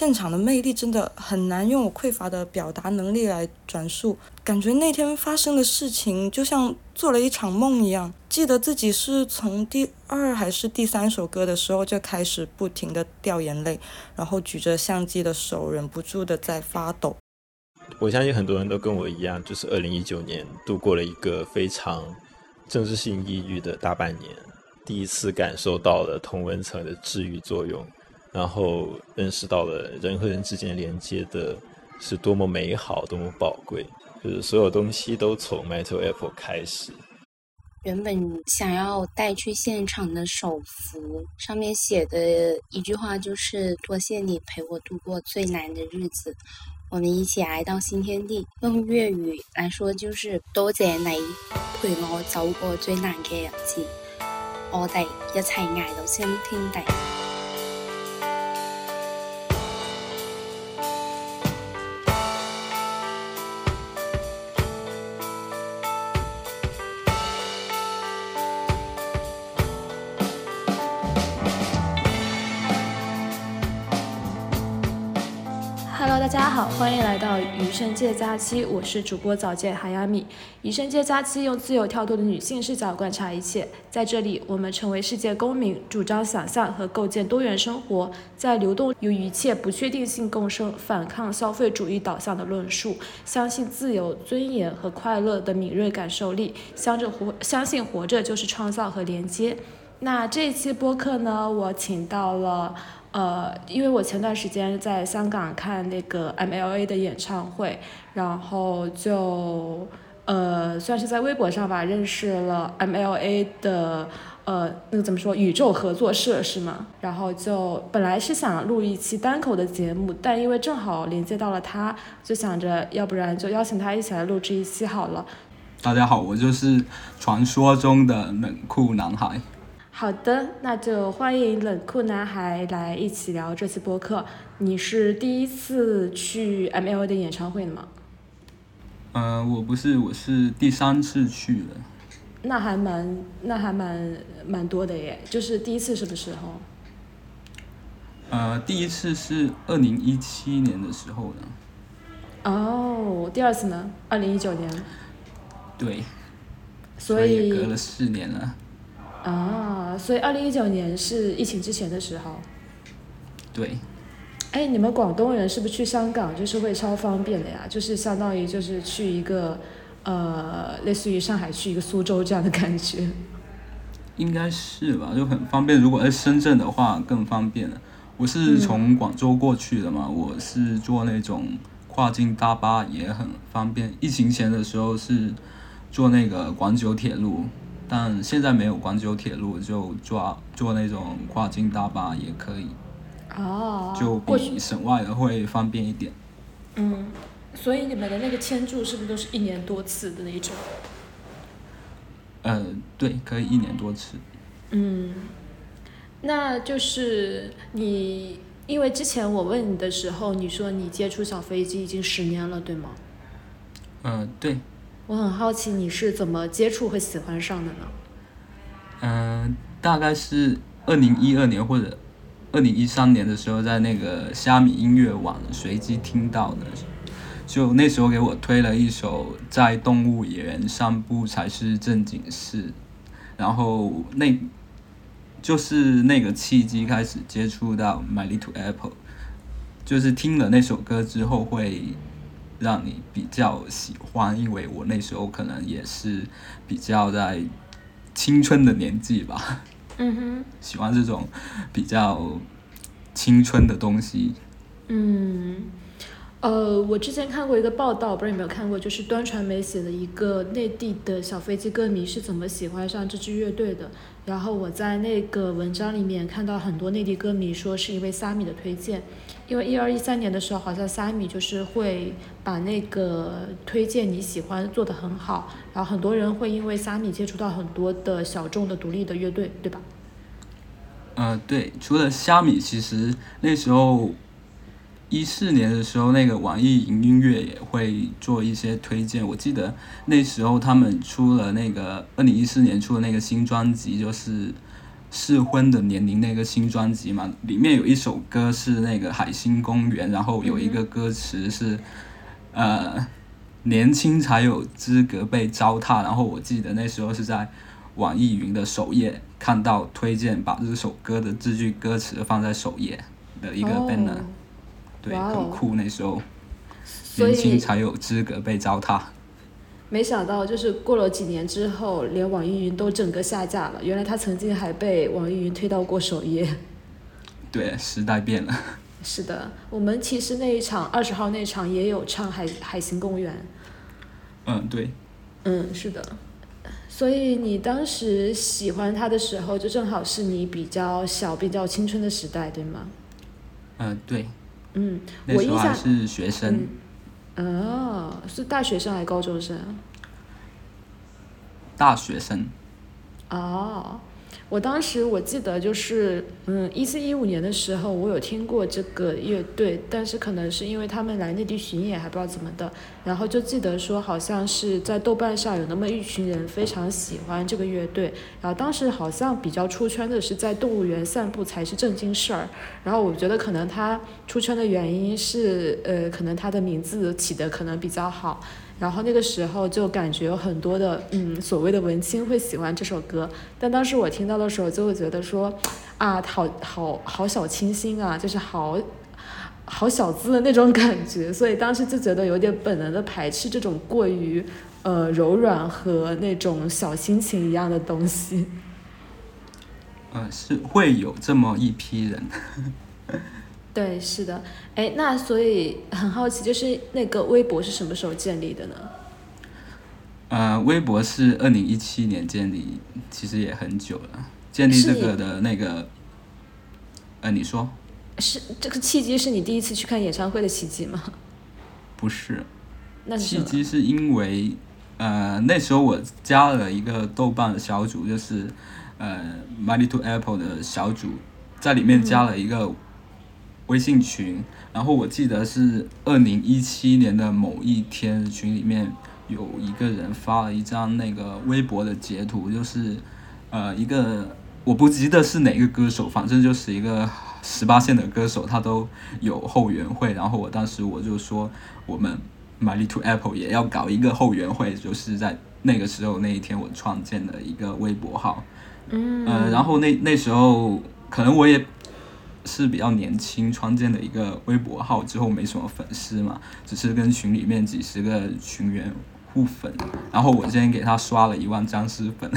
现场的魅力真的很难用我匮乏的表达能力来转述。感觉那天发生的事情就像做了一场梦一样。记得自己是从第二还是第三首歌的时候就开始不停的掉眼泪，然后举着相机的手忍不住的在发抖。我相信很多人都跟我一样，就是二零一九年度过了一个非常政治性抑郁的大半年，第一次感受到了同温层的治愈作用，然后认识到了人和人之间连接的是多么美好，多么宝贵。就是所有东西都从 Metal Apple 开始。原本想要带去现场的手幅，上面写的一句话就是“多谢你陪我度过最难的日子，我们一起来到新天地”。用粤语来说就是“多谢你陪我走过最难嘅日子，我哋一齐挨到新天地”。大家好，欢迎来到余生界假期，我是主播早见海亚米。余生界假期用自由跳脱的女性视角观察一切，在这里，我们成为世界公民，主张想象和构建多元生活，在流动与一切不确定性共生，反抗消费主义导向的论述，相信自由、尊严和快乐的敏锐感受力，相着活，相信活着就是创造和连接。那这一期播客呢，我请到了。呃，因为我前段时间在香港看那个 MLA 的演唱会，然后就呃算是在微博上吧认识了 MLA 的呃那个怎么说宇宙合作社是吗？然后就本来是想录一期单口的节目，但因为正好连接到了他，就想着要不然就邀请他一起来录制一期好了。大家好，我就是传说中的冷酷男孩。好的，那就欢迎冷酷男孩来一起聊这次播客。你是第一次去 M L 的演唱会吗？呃，我不是，我是第三次去了。那还蛮，那还蛮蛮多的耶。就是第一次什么时候？呃，第一次是二零一七年的时候呢。哦，第二次呢？二零一九年。对。所以隔了四年了。啊，所以二零一九年是疫情之前的时候。对。哎，你们广东人是不是去香港就是会超方便的呀？就是相当于就是去一个，呃，类似于上海去一个苏州这样的感觉。应该是吧，就很方便。如果在深圳的话更方便了。我是从广州过去的嘛，我是坐那种跨境大巴也很方便。疫情前的时候是坐那个广九铁路。但现在没有广九铁路，就坐坐那种跨境大巴也可以。哦。就比省外的会方便一点。嗯，所以你们的那个签注是不是都是一年多次的那种？呃，对，可以一年多次。嗯，那就是你，因为之前我问你的时候，你说你接触小飞机已经十年了，对吗？嗯，对。我很好奇你是怎么接触和喜欢上的呢？嗯，大概是二零一二年或者二零一三年的时候，在那个虾米音乐网随机听到的，就那时候给我推了一首《在动物园散步才是正经事》，然后那就是那个契机开始接触到《My Little Apple》，就是听了那首歌之后会。让你比较喜欢，因为我那时候可能也是比较在青春的年纪吧。嗯哼，喜欢这种比较青春的东西。嗯，呃，我之前看过一个报道，不知道有没有看过，就是端传媒写的一个内地的小飞机歌迷是怎么喜欢上这支乐队的。然后我在那个文章里面看到很多内地歌迷说是因为虾米的推荐。因为一二一三年的时候，好像虾米就是会把那个推荐你喜欢做的很好，然后很多人会因为虾米接触到很多的小众的独立的乐队，对吧？呃，对，除了虾米，其实那时候一四年的时候，那个网易云音乐也会做一些推荐。我记得那时候他们出了那个二零一四年出的那个新专辑，就是适婚的年龄那个新专辑嘛，里面有一首歌是那个海星公园，然后有一个歌词是，呃，年轻才有资格被糟蹋。然后我记得那时候是在网易云的首页看到推荐，把这首歌的这句歌词放在首页的一个 banner，对，很酷。那时候，年轻才有资格被糟蹋。没想到，就是过了几年之后，连网易云都整个下架了。原来他曾经还被网易云推到过首页。对，时代变了。是的，我们其实那一场二十号那场也有唱《海海星公园》。嗯，对。嗯，是的。所以你当时喜欢他的时候，就正好是你比较小、比较青春的时代，对吗？嗯，对。嗯，我印象是学生。哦，是大学生还是高中生？大学生。哦。我当时我记得就是，嗯，一四一五年的时候，我有听过这个乐队，但是可能是因为他们来内地巡演，还不知道怎么的，然后就记得说好像是在豆瓣上有那么一群人非常喜欢这个乐队，然后当时好像比较出圈的是在动物园散步才是正经事儿，然后我觉得可能他出圈的原因是，呃，可能他的名字起的可能比较好。然后那个时候就感觉有很多的嗯所谓的文青会喜欢这首歌，但当时我听到的时候就会觉得说，啊好好好小清新啊，就是好好小资的那种感觉，所以当时就觉得有点本能的排斥这种过于呃柔软和那种小心情一样的东西。呃，是会有这么一批人。对，是的，哎，那所以很好奇，就是那个微博是什么时候建立的呢？呃，微博是二零一七年建立，其实也很久了。建立这个的那个，呃，你说？是这个契机是你第一次去看演唱会的契机吗？不是，那契机是因为呃那时候我加了一个豆瓣的小组，就是呃 Money to Apple 的小组，在里面加了一个。微信群，然后我记得是二零一七年的某一天，群里面有一个人发了一张那个微博的截图，就是呃一个我不记得是哪个歌手，反正就是一个十八线的歌手，他都有后援会。然后我当时我就说，我们 My Little Apple 也要搞一个后援会，就是在那个时候那一天我创建的一个微博号。嗯，呃，然后那那时候可能我也。是比较年轻创建的一个微博号，之后没什么粉丝嘛，只是跟群里面几十个群员互粉，然后我今天给他刷了一万僵尸粉。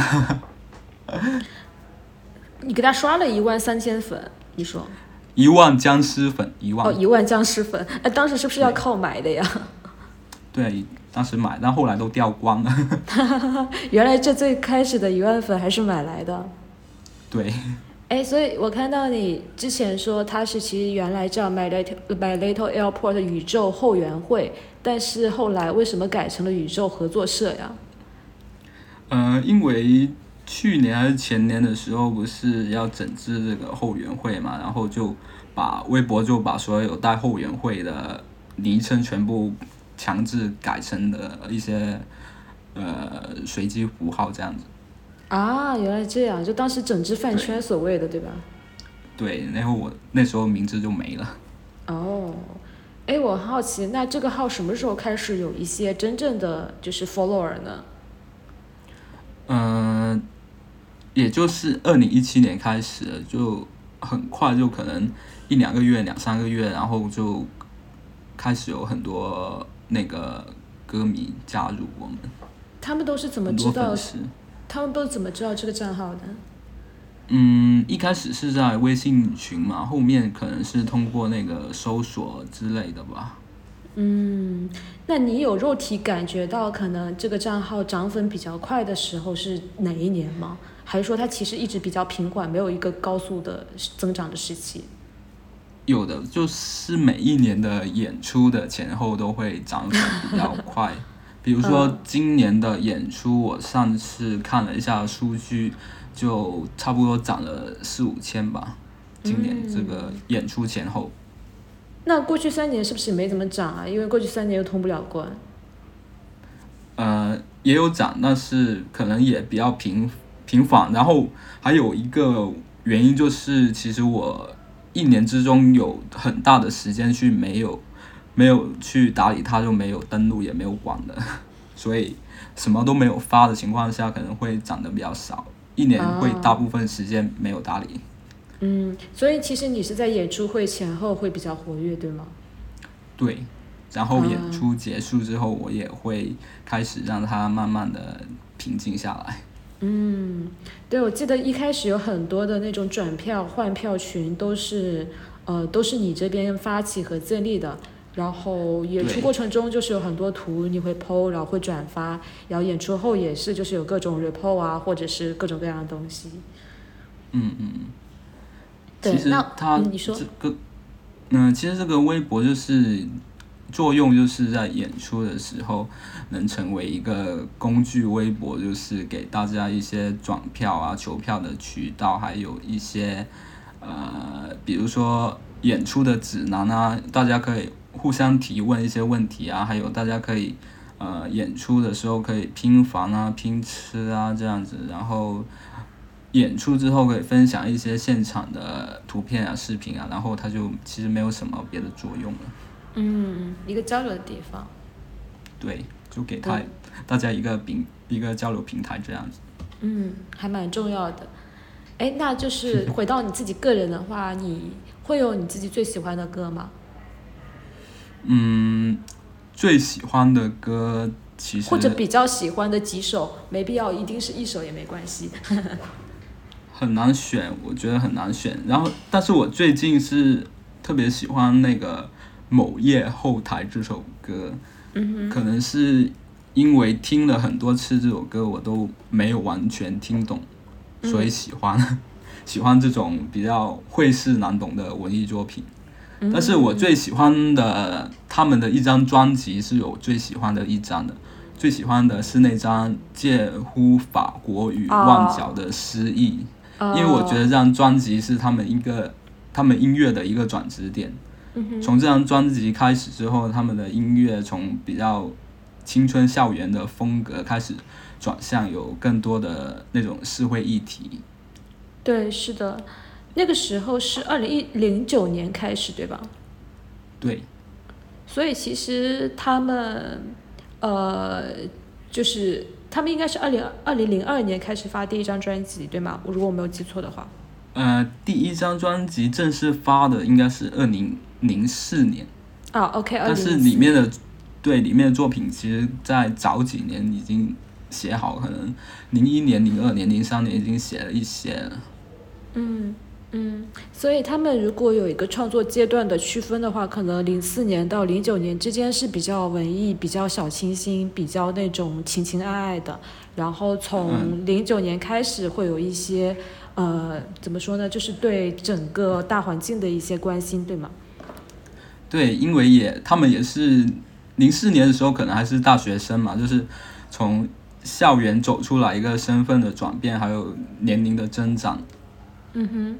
你给他刷了一万三千粉，你说？一万僵尸粉，一万。哦，一万僵尸粉，哎，当时是不是要靠买的呀？对，当时买，但后来都掉光了。原来这最开始的一万粉还是买来的。对。哎，所以我看到你之前说他是其实原来叫 My Little My Little Airport 宇宙后援会，但是后来为什么改成了宇宙合作社呀？呃，因为去年还是前年的时候，不是要整治这个后援会嘛，然后就把微博就把所有带后援会的昵称全部强制改成了一些呃随机符号这样子。啊，原来这样，就当时整治饭圈所谓的，对吧？对，然后我那时候名字就没了。哦，哎，我好奇，那这个号什么时候开始有一些真正的就是 follower 呢？嗯，也就是二零一七年开始，就很快，就可能一两个月、两三个月，然后就开始有很多那个歌迷加入我们。他们都是怎么知道？他们都怎么知道这个账号的？嗯，一开始是在微信群嘛，后面可能是通过那个搜索之类的吧。嗯，那你有肉体感觉到可能这个账号涨粉比较快的时候是哪一年吗？还是说它其实一直比较平缓，没有一个高速的增长的时期？有的，就是每一年的演出的前后都会涨粉比较快。比如说今年的演出，我上次看了一下数据，就差不多涨了四五千吧。今年这个演出前后，那过去三年是不是没怎么涨啊？因为过去三年又通不了关。呃，也有涨，但是可能也比较频频繁。然后还有一个原因就是其实我一年之中有很大的时间去没有没有去打理它，就没有登录也没有管的，所以什么都没有发的情况下，可能会涨得比较少，一年会大部分时间没有打理。嗯，所以其实你是在演出会前后会比较活跃，对吗？对，然后演出结束之后，我也会开始让它慢慢的平静下来。嗯，对，我记得一开始有很多的那种转票换票群，都是呃都是你这边发起和建立的。然后演出过程中就是有很多图你会 PO，然后会转发，然后演出后也是就是有各种 report 啊，或者是各种各样的东西。嗯嗯。其实它这个，嗯，其实这个微博就是作用，就是在演出的时候能成为一个工具。微博就是给大家一些转票啊、求票的渠道，还有一些呃，比如说演出的指南啊，大家可以互相提问一些问题啊，还有大家可以呃演出的时候可以拼房啊、拼吃啊这样子，然后。演出之后可以分享一些现场的图片啊、视频啊，然后它就其实没有什么别的作用了。嗯，一个交流的地方。对，就给他大家一个平一个交流平台这样子。嗯，还蛮重要的。哎，那就是回到你自己个人的话，你会有你自己最喜欢的歌吗？嗯，最喜欢的歌其实或者比较喜欢的几首，没必要一定是一首也没关系。很难选，我觉得很难选。然后，但是我最近是特别喜欢那个某夜后台这首歌，嗯可能是因为听了很多次这首歌，我都没有完全听懂，所以喜欢 喜欢这种比较晦涩难懂的文艺作品。但是我最喜欢的他们的一张专辑是有最喜欢的一张的，最喜欢的是那张介乎法国与旺角的诗意。因为我觉得这张专辑是他们一个他们音乐的一个转折点。从这张专辑开始之后，他们的音乐从比较青春校园的风格开始转向有更多的那种社会议题。对，是的，那个时候是二零一零九年开始，对吧？对。所以其实他们呃，就是。他们应该是二零二零零二年开始发第一张专辑，对吗？如果我没有记错的话。呃，第一张专辑正式发的应该是二零零四年。啊，OK，但是里面的对里面的作品，其实在早几年已经写好，可能零一年、零二年、零三年已经写了一些了。嗯。嗯，所以他们如果有一个创作阶段的区分的话，可能零四年到零九年之间是比较文艺、比较小清新、比较那种情情爱爱的。然后从零九年开始会有一些，呃，怎么说呢？就是对整个大环境的一些关心，对吗？对，因为也他们也是零四年的时候可能还是大学生嘛，就是从校园走出来一个身份的转变，还有年龄的增长。嗯哼。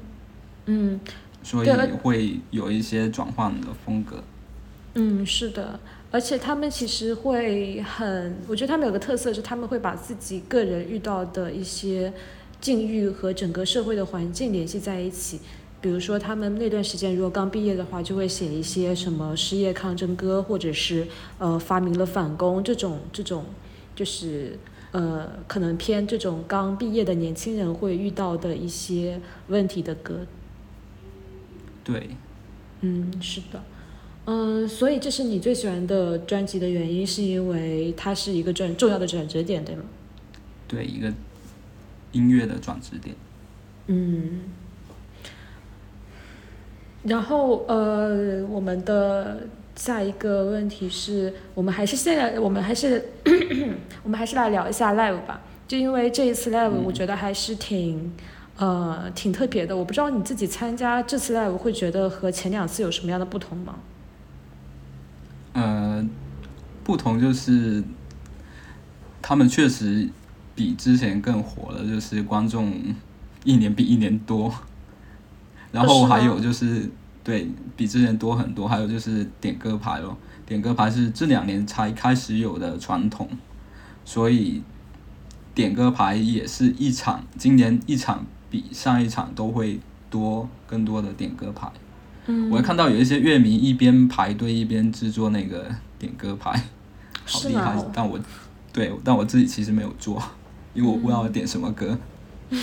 嗯，所以会有一些转换的风格。嗯，是的，而且他们其实会很，我觉得他们有个特色是他们会把自己个人遇到的一些境遇和整个社会的环境联系在一起。比如说，他们那段时间如果刚毕业的话，就会写一些什么失业抗争歌，或者是呃发明了反攻这种这种，就是呃可能偏这种刚毕业的年轻人会遇到的一些问题的歌。对，嗯，是的，嗯，所以这是你最喜欢的专辑的原因，是因为它是一个转重要的转折点，对吗？对，一个音乐的转折点。嗯，然后呃，我们的下一个问题是我们还是现在，我们还是 我们还是来聊一下 live 吧，就因为这一次 live，我觉得还是挺。呃，挺特别的。我不知道你自己参加这次 live 会觉得和前两次有什么样的不同吗？呃，不同就是他们确实比之前更火了，就是观众一年比一年多。然后还有就是对比之前多很多，还有就是点歌牌咯，点歌牌是这两年才开始有的传统，所以点歌牌也是一场今年一场。比上一场都会多更多的点歌牌。嗯，我还看到有一些乐迷一边排队一边制作那个点歌牌，好厉害！但我对，但我自己其实没有做，因为我不知道点什么歌。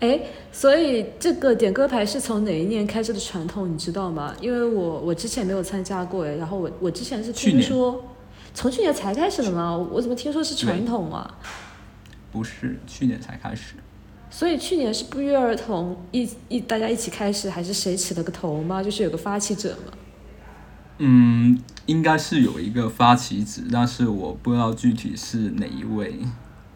哎，所以这个点歌牌是从哪一年开始的传统，你知道吗？因为我我之前没有参加过哎，然后我我之前是听说，从去年才开始的吗？我怎么听说是传统啊？不是去年才开始，所以去年是不约而同一一大家一起开始，还是谁起了个头吗？就是有个发起者嘛？嗯，应该是有一个发起者，但是我不知道具体是哪一位。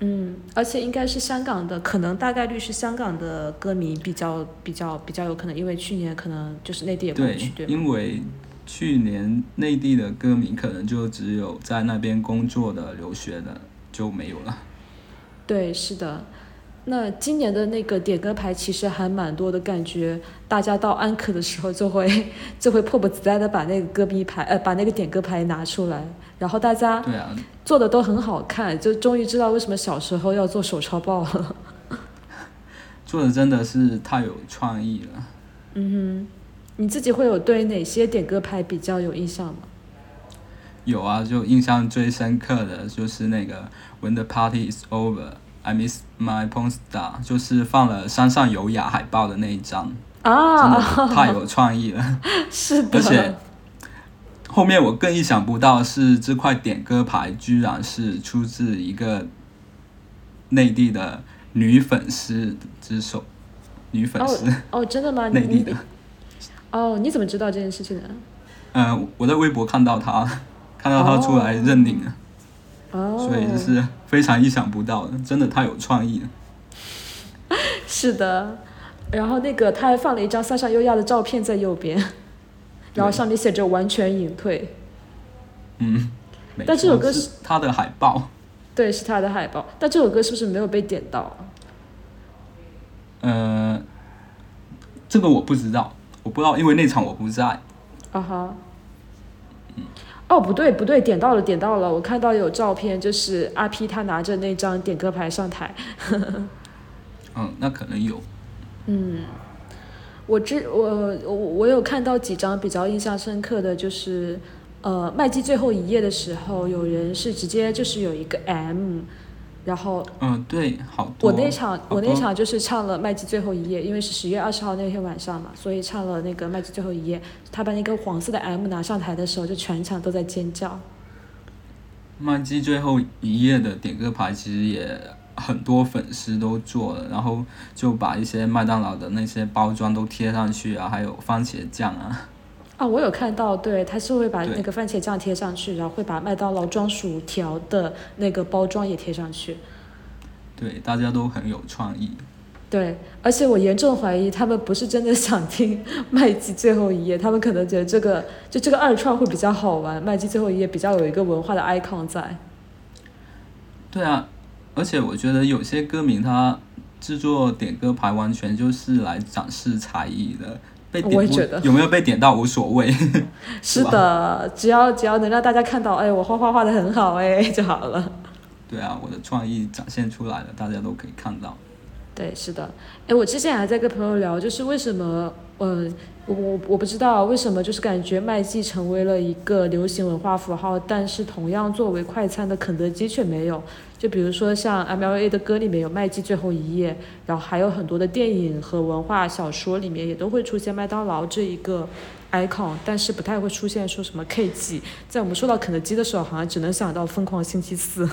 嗯，而且应该是香港的，可能大概率是香港的歌迷比较比较比较有可能，因为去年可能就是内地也不去，对？因为去年内地的歌迷可能就只有在那边工作的、留学的就没有了。对，是的。那今年的那个点歌牌其实还蛮多的，感觉大家到安可的时候就会 就会迫不及待的把那个歌迷牌呃把那个点歌牌拿出来，然后大家对啊，做的都很好看，就终于知道为什么小时候要做手抄报了。做的真的是太有创意了。嗯哼，你自己会有对哪些点歌牌比较有印象吗？有啊，就印象最深刻的就是那个 When the party is over, I miss my porn star，就是放了山上有雅海报的那一张，真啊，的太有创意了。是的，而且后面我更意想不到是这块点歌牌居然是出自一个内地的女粉丝之手，女粉丝，哦，真的吗？内地的。哦，你怎么知道这件事情的？嗯、我在微博看到她，看到她出来认领了。哦，所以就是非常意想不到的，真的太有创意了。是的，然后那个他还放了一张三上优雅的照片在右边，然后上面写着“完全隐退嗯，但这首歌是是他的海报，”，对，是他的海报。但这首歌是不是没有被点到？呃，这个我不知道，我不知道，因为那场我不在。啊哈。哦，不对不对，点到了点到了，我看到有照片，就是阿 P 他拿着那张点歌牌上台。嗯，那可能有。嗯，我之我我我有看到几张比较印象深刻的，就是呃麦基最后一页的时候，有人是直接就是有一个 M，然后嗯，对，好多。我那场我那场就是唱了麦基最后一页，因为是十月二十号那天晚上嘛，所以唱了那个麦基最后一页。他把那个黄色的 M 拿上台的时候，就全场都在尖叫。麦基最后一页的点歌牌其实也很多粉丝都做了，然后就把一些麦当劳的那些包装都贴上去啊，还有番茄酱啊。啊，我有看到，对，他是会把那个番茄酱贴上去，然后会把麦当劳装薯条的那个包装也贴上去。对，大家都很有创意。对，而且我严重怀疑他们不是真的想听 麦基最后一页，他们可能觉得这个就这个二创会比较好玩，麦基最后一页比较有一个文化的 icon 在。对啊，而且我觉得有些歌迷他制作点歌牌完全就是来展示才艺的，被点我也觉得有没有被点到无所谓。是的，只要只要能让大家看到，哎，我画画画的很好，哎 就好了。对啊，我的创意展现出来了，大家都可以看到。对，是的，哎，我之前还在跟朋友聊，就是为什么，呃，我我我不知道为什么，就是感觉麦记成为了一个流行文化符号，但是同样作为快餐的肯德基却没有。就比如说像 MLA 的歌里面有麦记最后一页，然后还有很多的电影和文化小说里面也都会出现麦当劳这一个 icon，但是不太会出现说什么 K G。在我们说到肯德基的时候，好像只能想到疯狂星期四。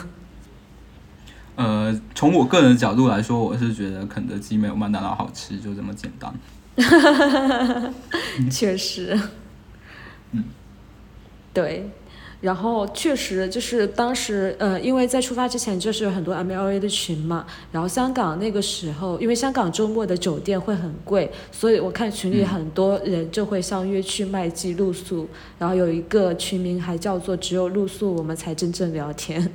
呃，从我个人的角度来说，我是觉得肯德基没有麦当劳好吃，就这么简单。确实，嗯，对，然后确实就是当时，呃，因为在出发之前就是有很多 MLA 的群嘛，然后香港那个时候，因为香港周末的酒店会很贵，所以我看群里嗯很多人就会相约去麦记露宿，然后有一个群名还叫做“只有露宿我们才真正聊天”。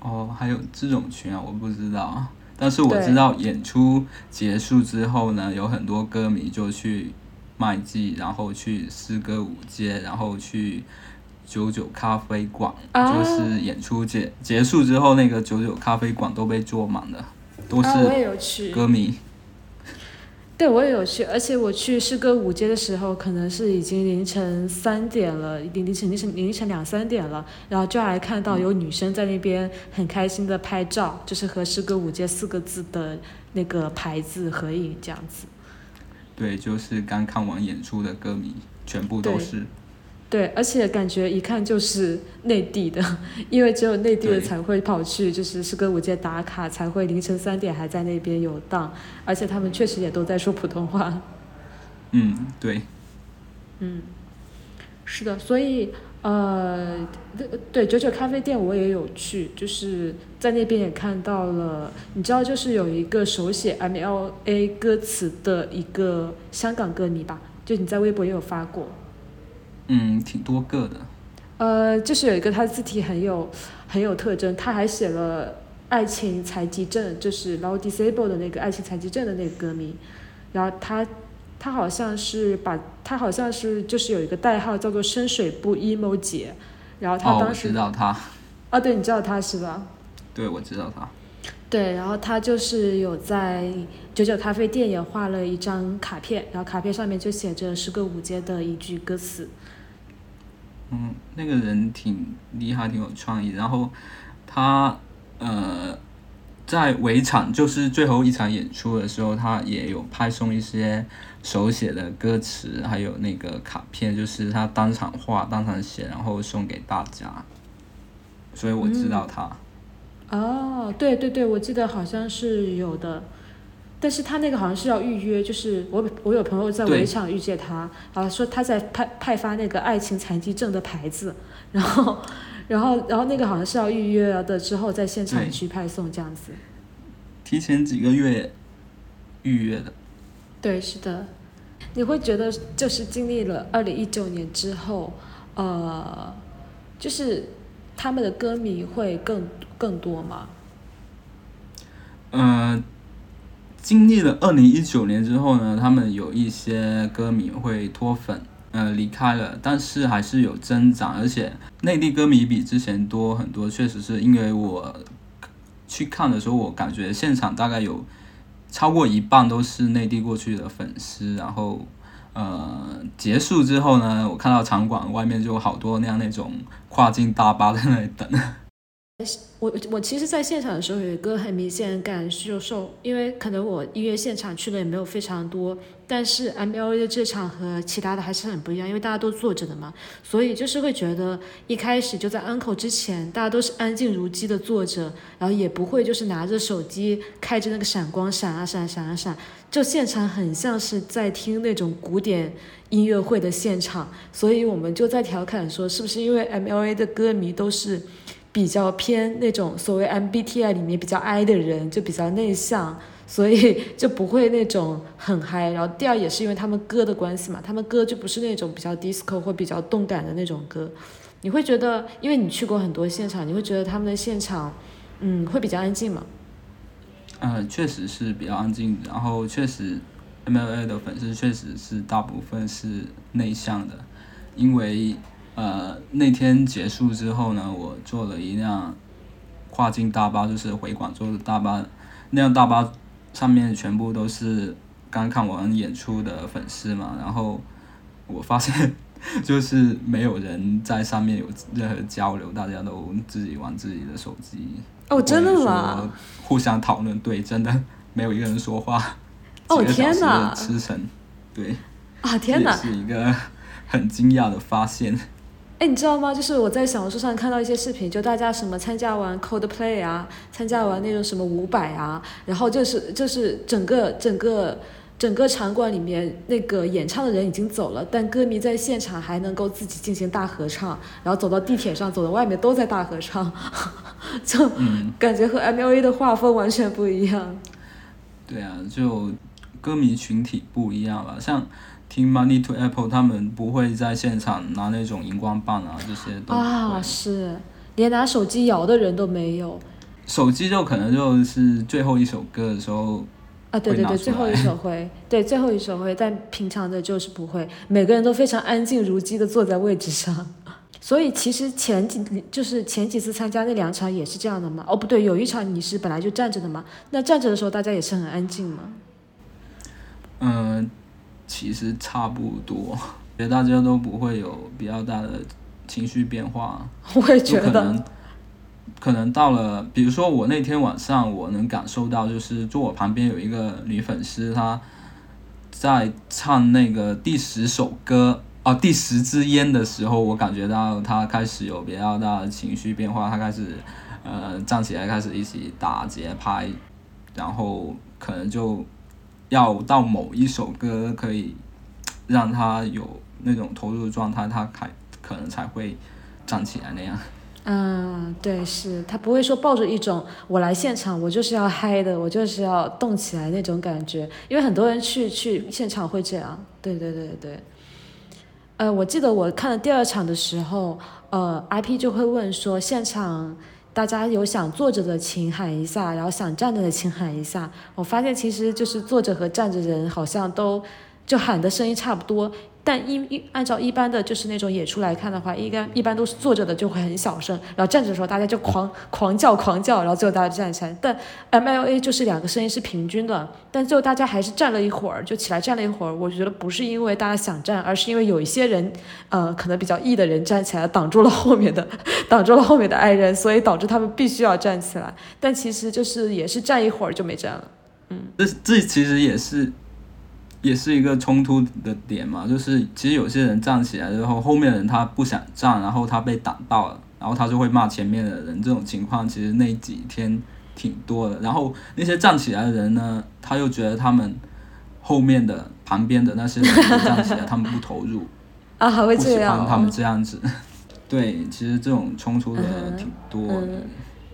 哦，还有这种群啊，我不知道。但是我知道演出结束之后呢，有很多歌迷就去麦记，然后去诗歌舞街，然后去九九咖啡馆，啊就是演出结结束之后，那个九九咖啡馆都被坐满了。都是，歌迷。对我也有去，而且我去诗歌舞街的时候，可能是已经凌晨三点了，凌凌晨凌晨凌晨两三点了，然后就还看到有女生在那边很开心的拍照，就是和诗歌舞街四个字的那个牌子合影这样子。对，就是刚看完演出的歌迷，全部都是。对，而且感觉一看就是内地的，因为只有内地的才会跑去就是诗歌舞街打卡，才会凌晨三点还在那边游荡，而且他们确实也都在说普通话。嗯，对，嗯，是的，所以呃，对对，九九咖啡店我也有去，就是在那边也看到了，你知道，就是有一个手写 MLA 歌词的一个香港歌迷吧，就你在微博也有发过。嗯，挺多个的。呃，就是有一个他字体很有很有特征，他还写了爱情残疾症，就是 low disable 的那个爱情残疾症的那个歌名，然后他他好像是把他好像是就是有一个代号叫做深水埗 emo 姐，然后他哦，我当时知道他，啊，对，你知道他是吧？对，我知道他。对，然后他就是有在九九咖啡店也画了一张卡片，然后卡片上面就写着十个五阶的一句歌词。嗯，那个人挺厉害，挺有创意。然后他呃，在尾场，就是最后一场演出的时候，他也有派送一些手写的歌词，还有那个卡片，就是他当场画、当场写，然后送给大家。所以我知道他。哦，对对对，我记得好像是有的，但是他那个好像是要预约，就是我我有朋友在对围场遇见他，然后说他在派派发那个爱情残疾证的牌子，然后 然后然后那个好像是要预约的，之后在现场去派送这样子。提前几个月预约的。对，是的，你会觉得就是经历了二零一九年之后，呃，就是他们的歌迷会更更多吗？呃，经历了二零一九年之后呢，他们有一些歌迷会脱粉，呃，离开了，但是还是有增长，而且内地歌迷比之前多很多，确实是因为我去看的时候，我感觉现场大概有超过一半都是内地过去的粉丝，然后。呃，结束之后呢，我看到场馆外面就好多那样那种跨境大巴在那里等。我我其实，在现场的时候有一个很明显的感受，因为可能我音乐现场去的也没有非常多，但是 MLA 的这场和其他的还是很不一样，因为大家都坐着的嘛，所以就是会觉得一开始就在 uncle 之前，大家都是安静如鸡的坐着，然后也不会就是拿着手机开着那个闪光闪啊闪闪啊闪，就现场很像是在听那种古典音乐会的现场，所以我们就在调侃说，是不是因为 MLA 的歌迷都是。比较偏那种所谓 MBTI 里面比较 I 的人，就比较内向，所以 就不会那种很嗨。然后第二也是因为他们歌的关系嘛，他们歌就不是那种比较 disco 或比较动感的那种歌。你会觉得，因为你去过很多现场，你会觉得他们的现场，嗯，会比较安静吗？呃，确实是比较安静，然后确实 MLA 的粉丝确实是大部分是内向的，因为呃那天结束之后呢，我坐了一辆跨境大巴，就是回广州的大巴，那辆大巴上面全部都是刚看完演出的粉丝嘛，然后我发现就是没有人在上面有任何交流，大家都自己玩自己的手机。哦，真的吗？互相讨论，对，真的没有一个人说话。哦天哪的驰骋，对，啊，天哪！是一个很惊讶的发现。哎，你知道吗？就是我在小红书上看到一些视频，就大家什么参加完 Coldplay 啊，参加完那种什么伍佰啊，然后就是就是整个整个整个场馆里面那个演唱的人已经走了，但歌迷在现场还能够自己进行大合唱，然后走到地铁上，走到外面都在大合唱，就嗯，感觉和 MLA 的画风完全不一样。对啊，就歌迷群体不一样了。像听 Money to Apple，他们不会在现场拿那种荧光棒啊，这些。啊，是，连拿手机摇的人都没有。手机就可能就是最后一首歌的时候，啊，对对对，最后一首会，对，最后一首会，但平常的就是不会，每个人都非常安静如鸡的坐在位置上。所以其实前几就是前几次参加那两场也是这样的吗？哦，不对，有一场你是本来就站着的嘛？那站着的时候大家也是很安静吗？嗯，其实差不多，觉得大家都不会有比较大的情绪变化。我也觉得。可能，可能到了，比如说我那天晚上，我能感受到，就是坐我旁边有一个女粉丝，她在唱那个第十首歌。哦，第十支烟的时候，我感觉到她开始有比较大的情绪变化，她开始，呃，站起来开始一起打节拍，然后可能就要到某一首歌可以让他有那种投入的状态，他才可能才会站起来那样。嗯，对，是他不会说抱着一种我来现场，我就是要嗨的，我就是要动起来那种感觉，因为很多人去去现场会这样。对对对对。呃，我记得我看了第二场的时候，呃，IP 就会问说，现场大家有想坐着的请喊一下，然后想站着的请喊一下。我发现其实就是坐着和站着人好像都就喊的声音差不多。但一一按照一般的就是那种演出来看的话，应该一般都是坐着的就会很小声，然后站着的时候大家就狂狂叫狂叫，然后最后大家站起来。但 MLA 就是两个声音是平均的，但最后大家还是站了一会儿，就起来站了一会儿。我觉得不是因为大家想站，而是因为有一些人，呃，可能比较 E 的人站起来挡住了后面的，挡住了后面的爱人，所以导致他们必须要站起来。但其实就是也是站一会儿就没站了。嗯，这这其实也是。也是一个冲突的点嘛，就是其实有些人站起来之后，后面的人他不想站，然后他被挡到了，然后他就会骂前面的人。这种情况其实那几天挺多的。然后那些站起来的人呢，他又觉得他们后面的旁边的那些人站起来，他们不投入 啊，还会这样，不喜欢他们这样子。对，其实这种冲突的挺多的。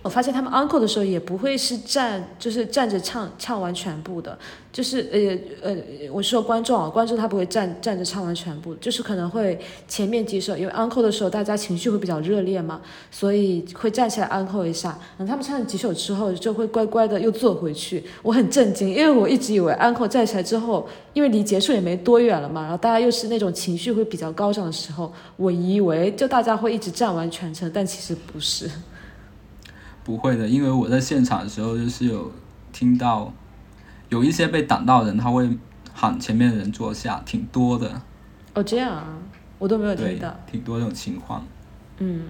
我发现他们 uncle 的时候也不会是站，就是站着唱唱完全部的，就是呃呃，我说观众啊，观众他不会站站着唱完全部，就是可能会前面几首，因为 uncle 的时候大家情绪会比较热烈嘛，所以会站起来 uncle 一下，然后他们唱了几首之后就会乖乖的又坐回去，我很震惊，因为我一直以为 uncle 站起来之后，因为离结束也没多远了嘛，然后大家又是那种情绪会比较高涨的时候，我以为就大家会一直站完全程，但其实不是。不会的，因为我在现场的时候，就是有听到有一些被挡到的人，他会喊前面的人坐下，挺多的。哦，这样啊，我都没有听到。挺多这种情况。嗯，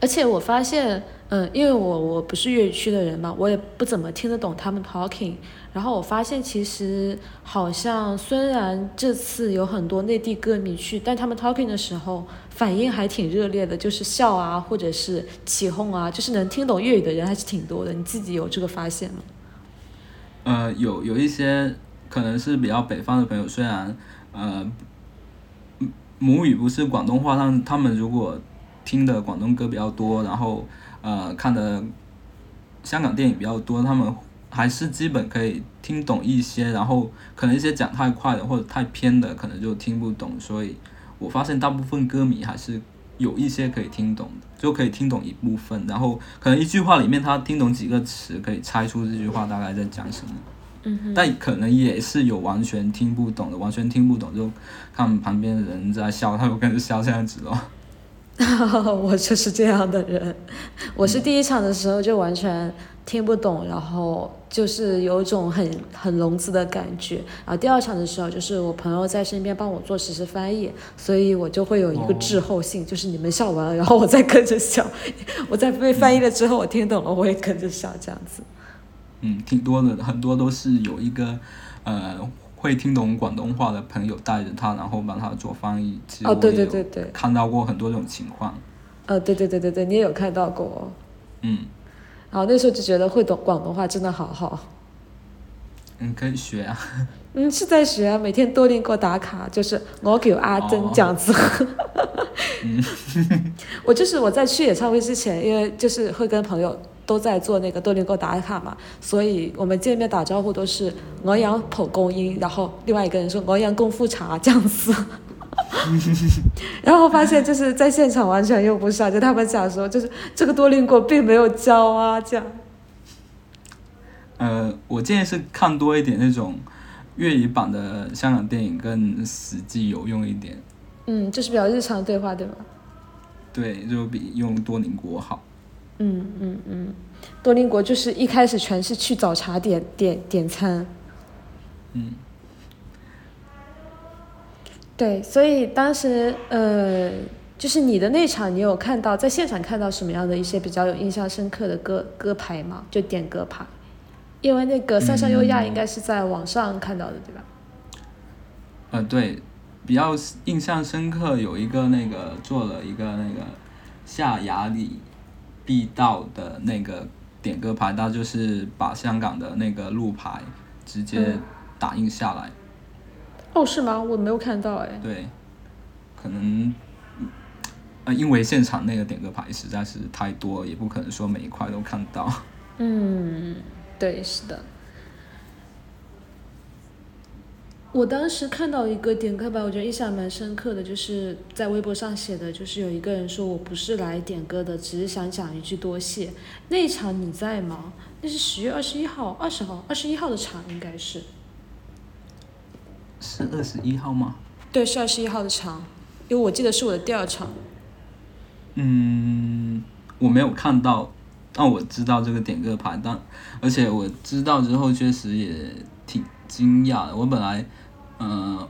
而且我发现，嗯，因为我我不是粤语区的人嘛，我也不怎么听得懂他们 talking。然后我发现，其实好像虽然这次有很多内地歌迷去，但他们 talking 的时候。反应还挺热烈的，就是笑啊，或者是起哄啊，就是能听懂粤语的人还是挺多的。你自己有这个发现吗？呃，有有一些可能是比较北方的朋友，虽然呃母语不是广东话，但他们如果听的广东歌比较多，然后呃看的香港电影比较多，他们还是基本可以听懂一些。然后可能一些讲太快的或者太偏的，可能就听不懂，所以。我发现大部分歌迷还是有一些可以听懂的，就可以听懂一部分，然后可能一句话里面他听懂几个词，可以猜出这句话大概在讲什么。嗯但可能也是有完全听不懂的，完全听不懂就看旁边的人在笑，他有跟着笑这样子咯。我就是这样的人，我是第一场的时候就完全。听不懂，然后就是有种很很聋子的感觉。然后第二场的时候，就是我朋友在身边帮我做实时翻译，所以我就会有一个滞后性，就是你们笑完了，然后我再跟着笑。我在被翻译了之后，我听懂了，我也跟着笑，这样子。嗯，挺多的，很多都是有一个呃会听懂广东话的朋友带着他，然后帮他做翻译。哦，对对对对，看到过很多这种情况。呃，对对对对对，你也有看到过。嗯。然后那时候就觉得会懂广东话真的好好。嗯，可以学啊。嗯，是在学啊，每天多练过打卡，就是我给阿珍这样子。嗯。我就是我在去演唱会之前，因为就是会跟朋友都在做那个多邻国打卡嘛，所以我们见面打招呼都是我养蒲公英，然后另外一个人说我养功夫茶这样子。然后发现就是在现场完全用不上，就他们讲说，就是这个多邻国并没有教啊，这样。呃，我建议是看多一点那种粤语版的香港电影，更实际有用一点。嗯，就是比较日常对话，对吧？对，就比用多邻国好。嗯嗯嗯，多邻国就是一开始全是去早茶点点点餐。嗯。对，所以当时呃，就是你的那场，你有看到在现场看到什么样的一些比较有印象深刻的歌歌牌吗？就点歌牌，因为那个三上优亚应该是在网上看到的，对吧？呃，对，比较印象深刻有一个那个做了一个那个下雅里必到的那个点歌牌，它就是把香港的那个路牌直接打印下来。哦，是吗？我没有看到哎。对，可能，呃，因为现场那个点歌牌实在是太多，也不可能说每一块都看到。嗯，对，是的。我当时看到一个点歌牌，我觉得印象蛮深刻的，就是在微博上写的，就是有一个人说我不是来点歌的，只是想讲一句多谢。那一场你在吗？那是十月二十一号、二十号、二十一号的场，应该是。是二十一号吗？对，是二十一号的场，因为我记得是我的第二场。嗯，我没有看到，但我知道这个点歌牌，但而且我知道之后确实也挺惊讶的。我本来，呃，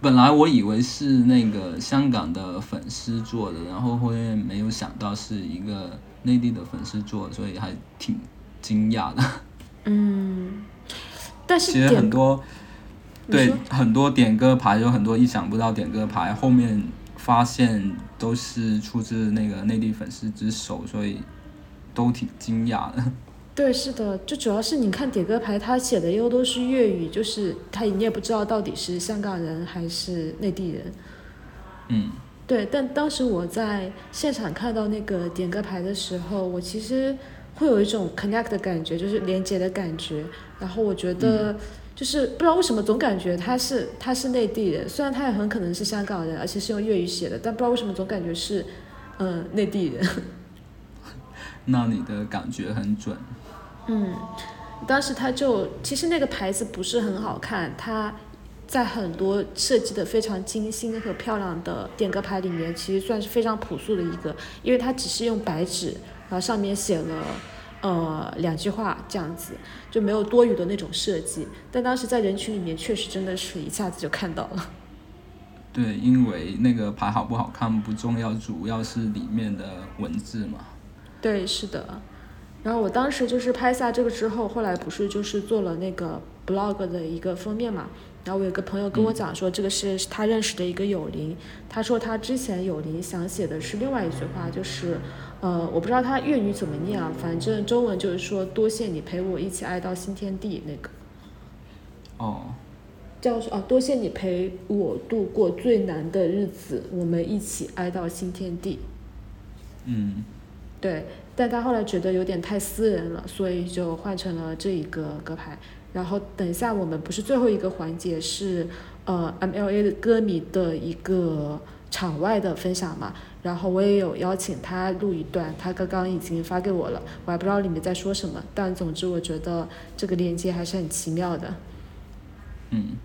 本来我以为是那个香港的粉丝做的，然后后面没有想到是一个内地的粉丝做，所以还挺惊讶的。嗯，但是其实很多。对，很多点歌牌有很多意想不到点歌牌，后面发现都是出自那个内地粉丝之手，所以都挺惊讶的。对，是的，就主要是你看点歌牌，他写的又都是粤语，就是他你也不知道到底是香港人还是内地人。嗯，对，但当时我在现场看到那个点歌牌的时候，我其实会有一种 connect 的感觉，就是连接的感觉，然后我觉得。就是不知道为什么总感觉他是他是内地人，虽然他也很可能是香港人，而且是用粤语写的，但不知道为什么总感觉是，嗯，内地人。那你的感觉很准。嗯，当时他就其实那个牌子不是很好看，他在很多设计的非常精心和漂亮的点歌牌里面，其实算是非常朴素的一个，因为它只是用白纸，然后上面写了。呃，两句话这样子就没有多余的那种设计，但当时在人群里面确实真的是一下子就看到了。对，因为那个牌好不好看不重要，主要是里面的文字嘛。对，是的。然后我当时就是拍下这个之后，后来不是就是做了那个 blog 的一个封面嘛。然后我有个朋友跟我讲说，这个是他认识的一个友邻，他说他之前友邻想写的是另外一句话，就是。呃，我不知道他粤语怎么念啊，反正中文就是说多谢你陪我一起爱到新天地那个。哦。叫说啊，多谢你陪我度过最难的日子，我们一起爱到新天地。嗯。对，但他后来觉得有点太私人了，所以就换成了这一个歌牌。然后等一下，我们不是最后一个环节是呃 MLA 的歌迷的一个场外的分享嘛？然后我也有邀请他录一段，他刚刚已经发给我了，我还不知道里面在说什么，但总之我觉得这个链接还是很奇妙的。嗯，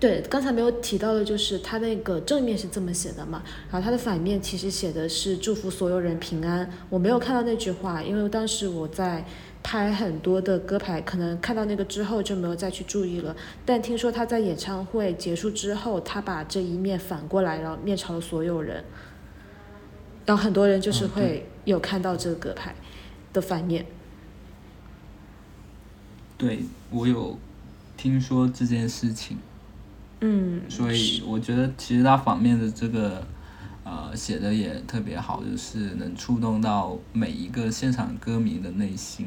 对，刚才没有提到的就是他那个正面是这么写的嘛，然后他的反面其实写的是祝福所有人平安。我没有看到那句话，因为当时我在拍很多的歌牌，可能看到那个之后就没有再去注意了。但听说他在演唱会结束之后，他把这一面反过来，然后面朝了所有人。然后很多人就是会有看到这个歌牌的反面。对，我有听说这件事情。嗯。所以我觉得其实他反面的这个呃写的也特别好，就是能触动到每一个现场歌迷的内心。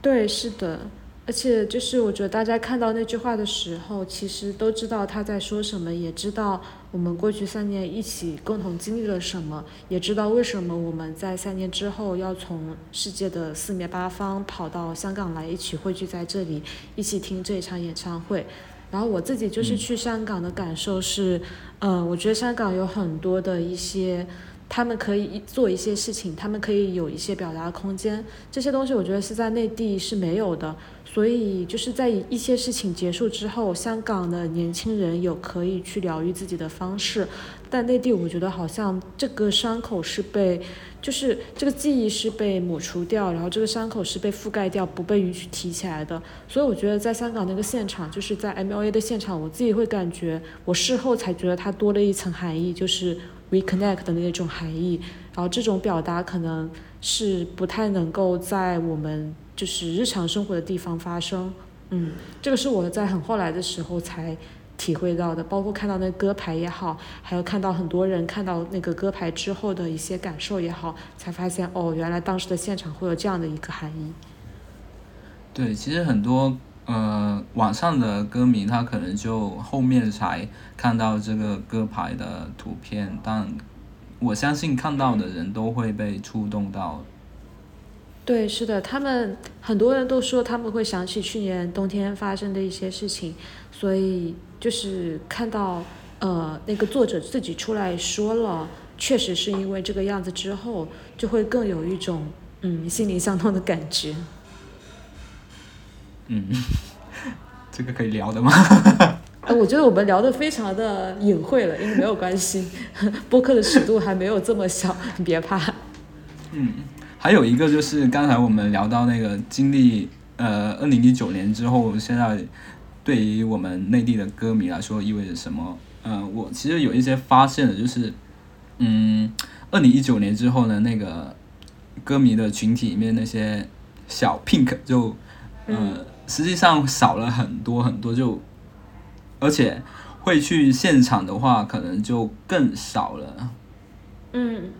对，是的。而且就是我觉得大家看到那句话的时候，其实都知道他在说什么，也知道我们过去三年一起共同经历了什么，也知道为什么我们在三年之后要从世界的四面八方跑到香港来，一起汇聚在这里，一起听这一场演唱会。然后我自己就是去香港的感受是，嗯，我觉得香港有很多的一些。他们可以做一些事情，他们可以有一些表达空间，这些东西我觉得是在内地是没有的。所以就是在一些事情结束之后，香港的年轻人有可以去疗愈自己的方式，但内地我觉得好像这个伤口是被，就是这个记忆是被抹除掉，然后这个伤口是被覆盖掉，不被允许提起来的。所以我觉得在香港那个现场，就是在 M O A 的现场，我自己会感觉，我事后才觉得它多了一层含义，就是 reconnect 的那种含义。然后这种表达可能是不太能够在我们就是日常生活的地方发生。嗯，这个是我在很后来的时候才体会到的，包括看到那歌牌也好，还有看到很多人看到那个歌牌之后的一些感受也好，才发现哦，原来当时的现场会有这样的一个含义。对，其实很多呃网上的歌迷他可能就后面才看到这个歌牌的图片，但我相信看到的人都会被触动到。对，是的，他们很多人都说他们会想起去年冬天发生的一些事情，所以就是看到呃那个作者自己出来说了，确实是因为这个样子之后，就会更有一种嗯心灵相通的感觉。嗯，这个可以聊的吗？哎，我觉得我们聊的非常的隐晦了，因为没有关系，播客的尺度还没有这么小，你别怕。嗯。还有一个就是刚才我们聊到那个经历，呃，二零一九年之后，现在对于我们内地的歌迷来说意味着什么？呃，我其实有一些发现的，就是，嗯，二零一九年之后呢，那个歌迷的群体里面那些小 pink 就，呃，实际上少了很多很多，就而且会去现场的话，可能就更少了。嗯，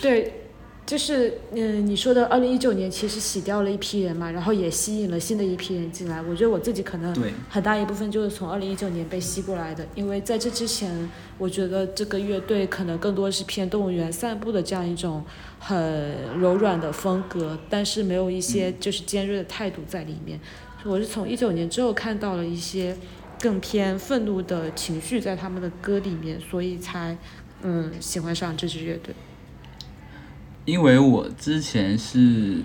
对。就是，嗯，你说的二零一九年其实洗掉了一批人嘛，然后也吸引了新的一批人进来。我觉得我自己可能很大一部分就是从二零一九年被吸过来的，因为在这之前，我觉得这个乐队可能更多是偏动物园散步的这样一种很柔软的风格，但是没有一些就是尖锐的态度在里面。我是从一九年之后看到了一些更偏愤怒的情绪在他们的歌里面，所以才嗯喜欢上这支乐队。因为我之前是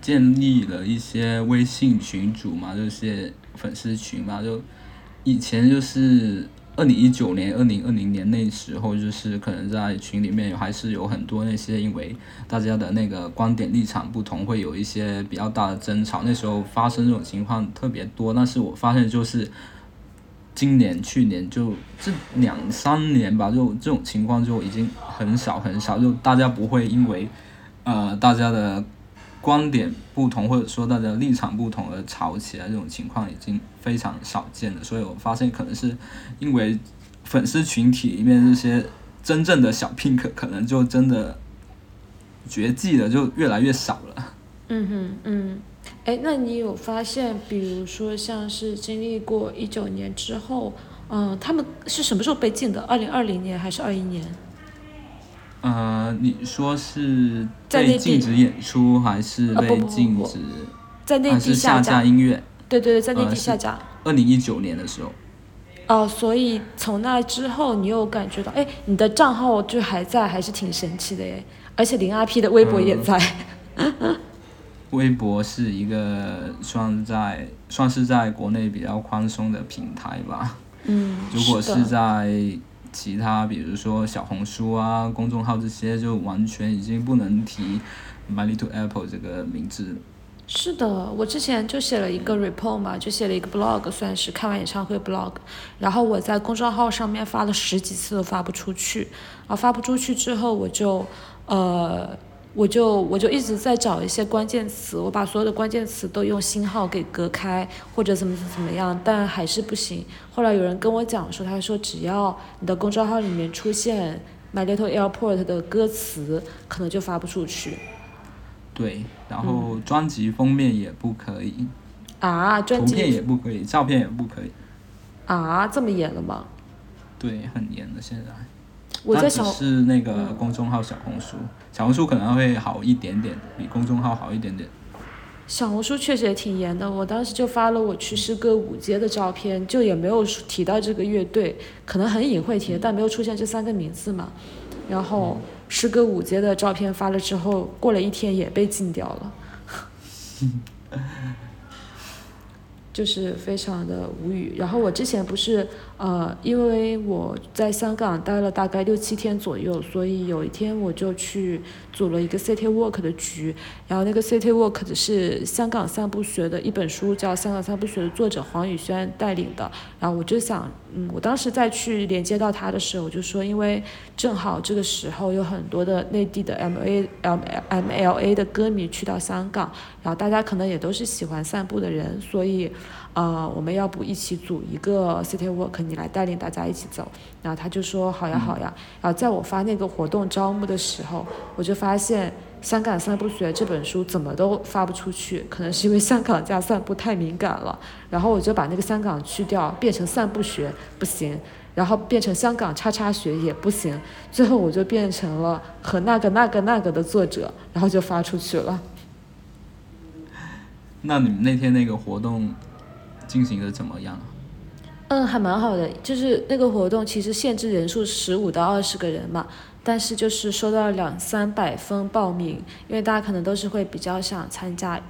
建立了一些微信群组嘛，就是粉丝群嘛，就以前就是二零一九年、二零二零年那时候，就是可能在群里面还是有很多那些因为大家的那个观点立场不同，会有一些比较大的争吵。那时候发生这种情况特别多，但是我发现就是。今年、去年就这两三年吧，就这种情况就已经很少很少，就大家不会因为，呃，大家的观点不同或者说大家立场不同而吵起来，这种情况已经非常少见了。所以我发现可能是因为粉丝群体里面这些真正的小 pink 可能就真的绝迹了，就越来越少了。嗯哼，嗯。哎，那你有发现，比如说像是经历过一九年之后，嗯，他们是什么时候被禁的？二零二零年还是二一年？呃，你说是被禁止演出还是被禁止？在内地下架音乐？对对对，在内地下架。二零一九年的时候。哦，所以从那之后，你有感觉到，哎，你的账号就还在，还是挺神奇的哎，而且零 RP 的微博也在。微博是一个算在算是在国内比较宽松的平台吧。嗯，如果是在其他，比如说小红书啊、公众号这些，就完全已经不能提 My Little Apple 这个名字。是的，我之前就写了一个 report 嘛，就写了一个 blog，算是看完演唱会 blog。然后我在公众号上面发了十几次都发不出去，啊发不出去之后，我就呃。我就我就一直在找一些关键词，我把所有的关键词都用星号给隔开，或者怎么怎么样，但还是不行。后来有人跟我讲说，他说只要你的公众号里面出现 My Little Airport 的歌词，可能就发不出去。对，然后专辑封面也不可以。啊，专辑。图片也不可以，照片也不可以。啊，这么严了吗？对，很严的现在。我在想是那个公众号小红书，小红书可能会好一点点，比公众号好一点点。小红书确实也挺严的，我当时就发了我去诗歌舞街的照片，就也没有提到这个乐队，可能很隐晦提，但没有出现这三个名字嘛。然后诗歌舞街的照片发了之后，过了一天也被禁掉了。就是非常的无语。然后我之前不是呃，因为我在香港待了大概六七天左右，所以有一天我就去组了一个 City Walk 的局。然后那个 City Walk 的是香港散步学的一本书，叫《香港散步学》的作者黄宇轩带领的。然后我就想，嗯，我当时再去连接到他的时候，我就说，因为正好这个时候有很多的内地的 M A M M L A 的歌迷去到香港，然后大家可能也都是喜欢散步的人，所以。呃，我们要不一起组一个 City Walk，你来带领大家一起走。然后他就说好呀好呀。然后在我发那个活动招募的时候，我就发现《香港散步学》这本书怎么都发不出去，可能是因为香港加散步太敏感了。然后我就把那个香港去掉，变成散步学不行，然后变成香港叉叉学也不行，最后我就变成了和那个那个那个的作者，然后就发出去了。那你们那天那个活动？进行的怎么样？嗯，还蛮好的。就是那个活动其实限制人数十五到二十个人嘛，但是就是收到了两三百封报名，因为大家可能都是会比较想参加。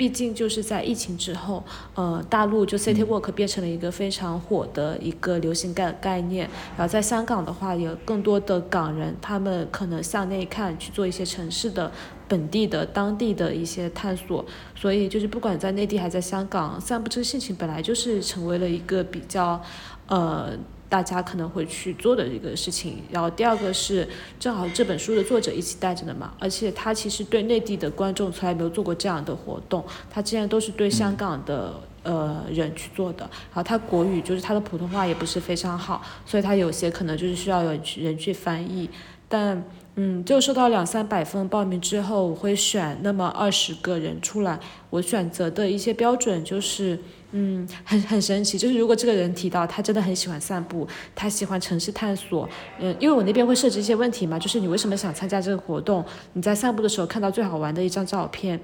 毕竟就是在疫情之后，呃，大陆就 City Walk 变成了一个非常火的一个流行概概念。然后在香港的话，有更多的港人，他们可能向内看，去做一些城市的本地的、当地的一些探索。所以就是不管在内地还是在香港，散步这个事情本来就是成为了一个比较，呃。大家可能会去做的一个事情，然后第二个是正好这本书的作者一起带着的嘛，而且他其实对内地的观众从来没有做过这样的活动，他之前都是对香港的呃人去做的，然后他国语就是他的普通话也不是非常好，所以他有些可能就是需要有人去翻译，但嗯，就收到两三百份报名之后，我会选那么二十个人出来，我选择的一些标准就是。嗯，很很神奇，就是如果这个人提到他真的很喜欢散步，他喜欢城市探索，嗯，因为我那边会设置一些问题嘛，就是你为什么想参加这个活动？你在散步的时候看到最好玩的一张照片，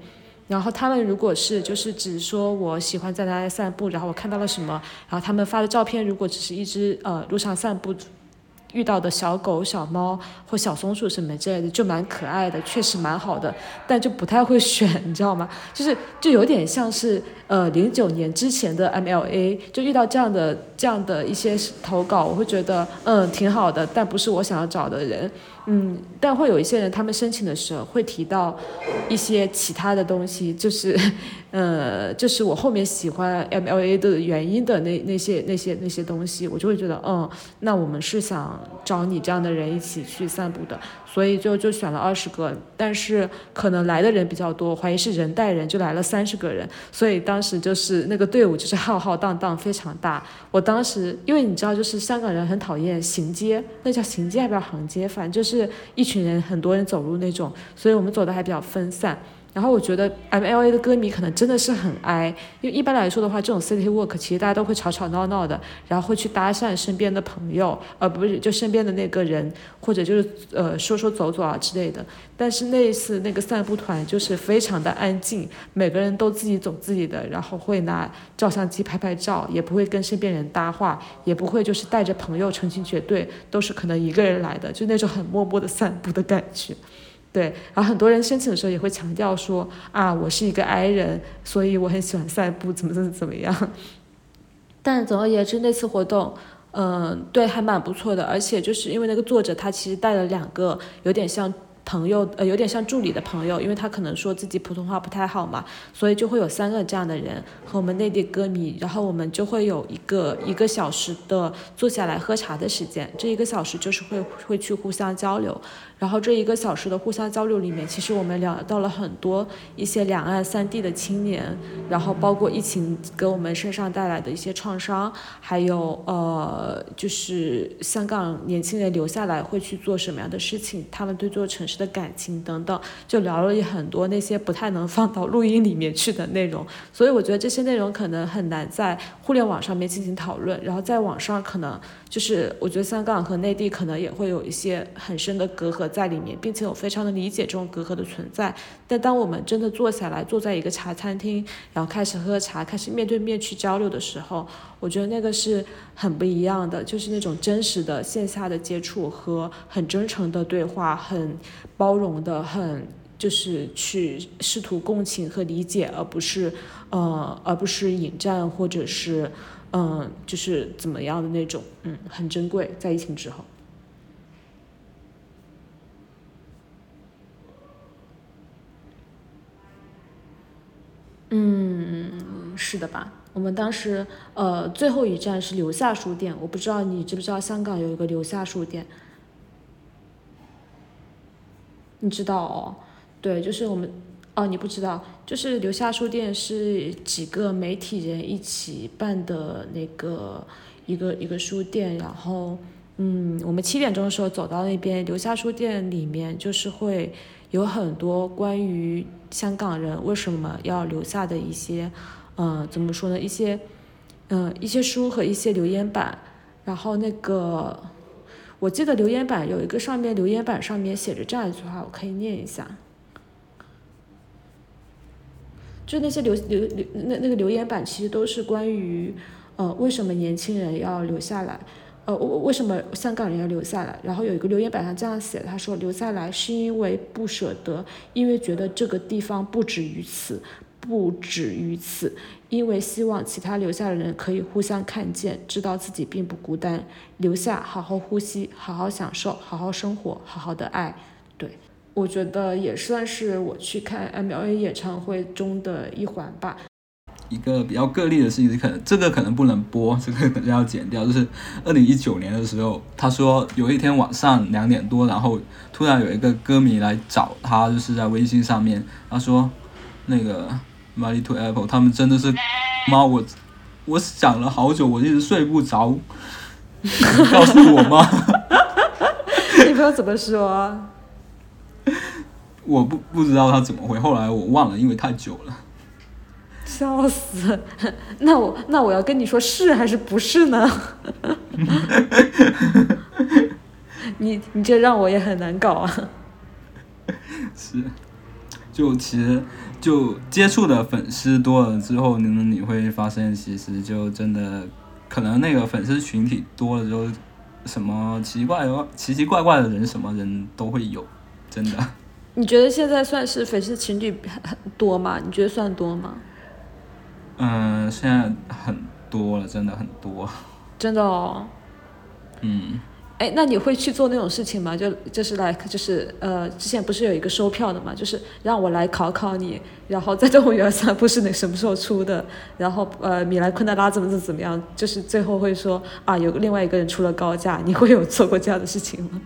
然后他们如果是就是只说我喜欢在哪里散步，然后我看到了什么，然后他们发的照片如果只是一只呃路上散步。遇到的小狗、小猫或小松鼠什么之类的，就蛮可爱的，确实蛮好的，但就不太会选，你知道吗？就是就有点像是呃零九年之前的 MLA，就遇到这样的这样的一些投稿，我会觉得嗯挺好的，但不是我想要找的人。嗯，但会有一些人，他们申请的时候会提到一些其他的东西，就是，呃，就是我后面喜欢 MLA 的原因的那那些那些那些东西，我就会觉得，嗯，那我们是想找你这样的人一起去散步的。所以就就选了二十个，但是可能来的人比较多，怀疑是人带人，就来了三十个人。所以当时就是那个队伍就是浩浩荡荡，非常大。我当时因为你知道，就是香港人很讨厌行街，那叫行街还是叫行街？反正就是一群人，很多人走路那种，所以我们走的还比较分散。然后我觉得 M L A 的歌迷可能真的是很哀，因为一般来说的话，这种 City Walk 其实大家都会吵吵闹闹的，然后会去搭讪身边的朋友，呃，不是就身边的那个人，或者就是呃说说走走啊之类的。但是那一次那个散步团就是非常的安静，每个人都自己走自己的，然后会拿照相机拍拍照，也不会跟身边人搭话，也不会就是带着朋友成群结队，都是可能一个人来的，就那种很默默的散步的感觉。对，然后很多人申请的时候也会强调说啊，我是一个 I 人，所以我很喜欢散步，怎么怎么怎么样。但总而言之，那次活动，嗯，对，还蛮不错的，而且就是因为那个作者他其实带了两个有点像。朋友，呃，有点像助理的朋友，因为他可能说自己普通话不太好嘛，所以就会有三个这样的人和我们内地歌迷，然后我们就会有一个一个小时的坐下来喝茶的时间，这一个小时就是会会去互相交流，然后这一个小时的互相交流里面，其实我们聊到了很多一些两岸三地的青年，然后包括疫情给我们身上带来的一些创伤，还有呃，就是香港年轻人留下来会去做什么样的事情，他们对做城市。的感情等等，就聊了很多那些不太能放到录音里面去的内容，所以我觉得这些内容可能很难在互联网上面进行讨论，然后在网上可能就是我觉得香港和内地可能也会有一些很深的隔阂在里面，并且我非常的理解这种隔阂的存在。但当我们真的坐下来，坐在一个茶餐厅，然后开始喝茶，开始面对面去交流的时候，我觉得那个是很不一样的，就是那种真实的线下的接触和很真诚的对话，很包容的，很就是去试图共情和理解，而不是呃，而不是引战或者是嗯，就是怎么样的那种，嗯，很珍贵，在疫情之后。嗯，是的吧？我们当时呃最后一站是留下书店，我不知道你知不知道香港有一个留下书店？你知道哦？对，就是我们哦，你不知道，就是留下书店是几个媒体人一起办的那个一个一个书店，然后嗯，我们七点钟的时候走到那边，留下书店里面就是会。有很多关于香港人为什么要留下的一些，呃，怎么说呢？一些，嗯，一些书和一些留言板。然后那个，我记得留言板有一个上面留言板上面写着这样一句话，我可以念一下。就那些留留留那那个留言板其实都是关于，呃，为什么年轻人要留下来。呃，为什么香港人要留下来？然后有一个留言板上这样写，他说留下来是因为不舍得，因为觉得这个地方不止于此，不止于此，因为希望其他留下的人可以互相看见，知道自己并不孤单，留下好好呼吸，好好享受，好好生活，好好的爱。对，我觉得也算是我去看 MLA 演唱会中的一环吧。一个比较个例的事情，可能这个可能不能播，这个可能要剪掉。就是二零一九年的时候，他说有一天晚上两点多，然后突然有一个歌迷来找他，就是在微信上面，他说那个 Money to Apple 他们真的是妈我我想了好久，我一直睡不着，能告诉我吗？你朋友怎么说？我不不知道他怎么回，后来我忘了，因为太久了。笑死！那我那我要跟你说是还是不是呢？你你这让我也很难搞啊。是，就其实就接触的粉丝多了之后，你你会发现，其实就真的可能那个粉丝群体多了之后，什么奇怪奇奇怪怪的人，什么人都会有，真的。你觉得现在算是粉丝群体多吗？你觉得算多吗？嗯，现在很多了，真的很多。真的哦。嗯。哎，那你会去做那种事情吗？就就是来，就是呃，之前不是有一个收票的嘛，就是让我来考考你，然后在动物园散步是那什么时候出的？然后呃，米兰昆德拉怎么怎么怎么样？就是最后会说啊，有另外一个人出了高价，你会有做过这样的事情吗？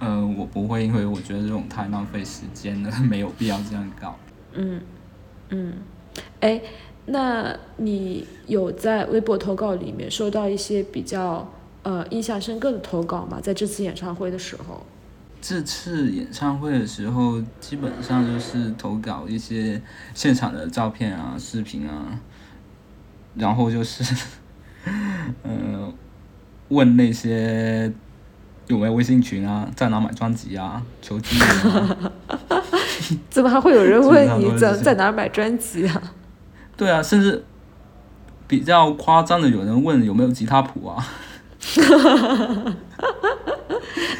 嗯，我不会，因为我觉得这种太浪费时间了，没有必要这样搞。嗯嗯，哎。那你有在微博投稿里面收到一些比较呃印象深刻的投稿吗？在这次演唱会的时候，这次演唱会的时候，基本上就是投稿一些现场的照片啊、视频啊，然后就是，嗯，问那些有没有微信群啊，在哪买专辑啊，求资源。怎么还会有人问你在在哪买专辑啊？对啊，甚至比较夸张的，有人问有没有吉他谱啊？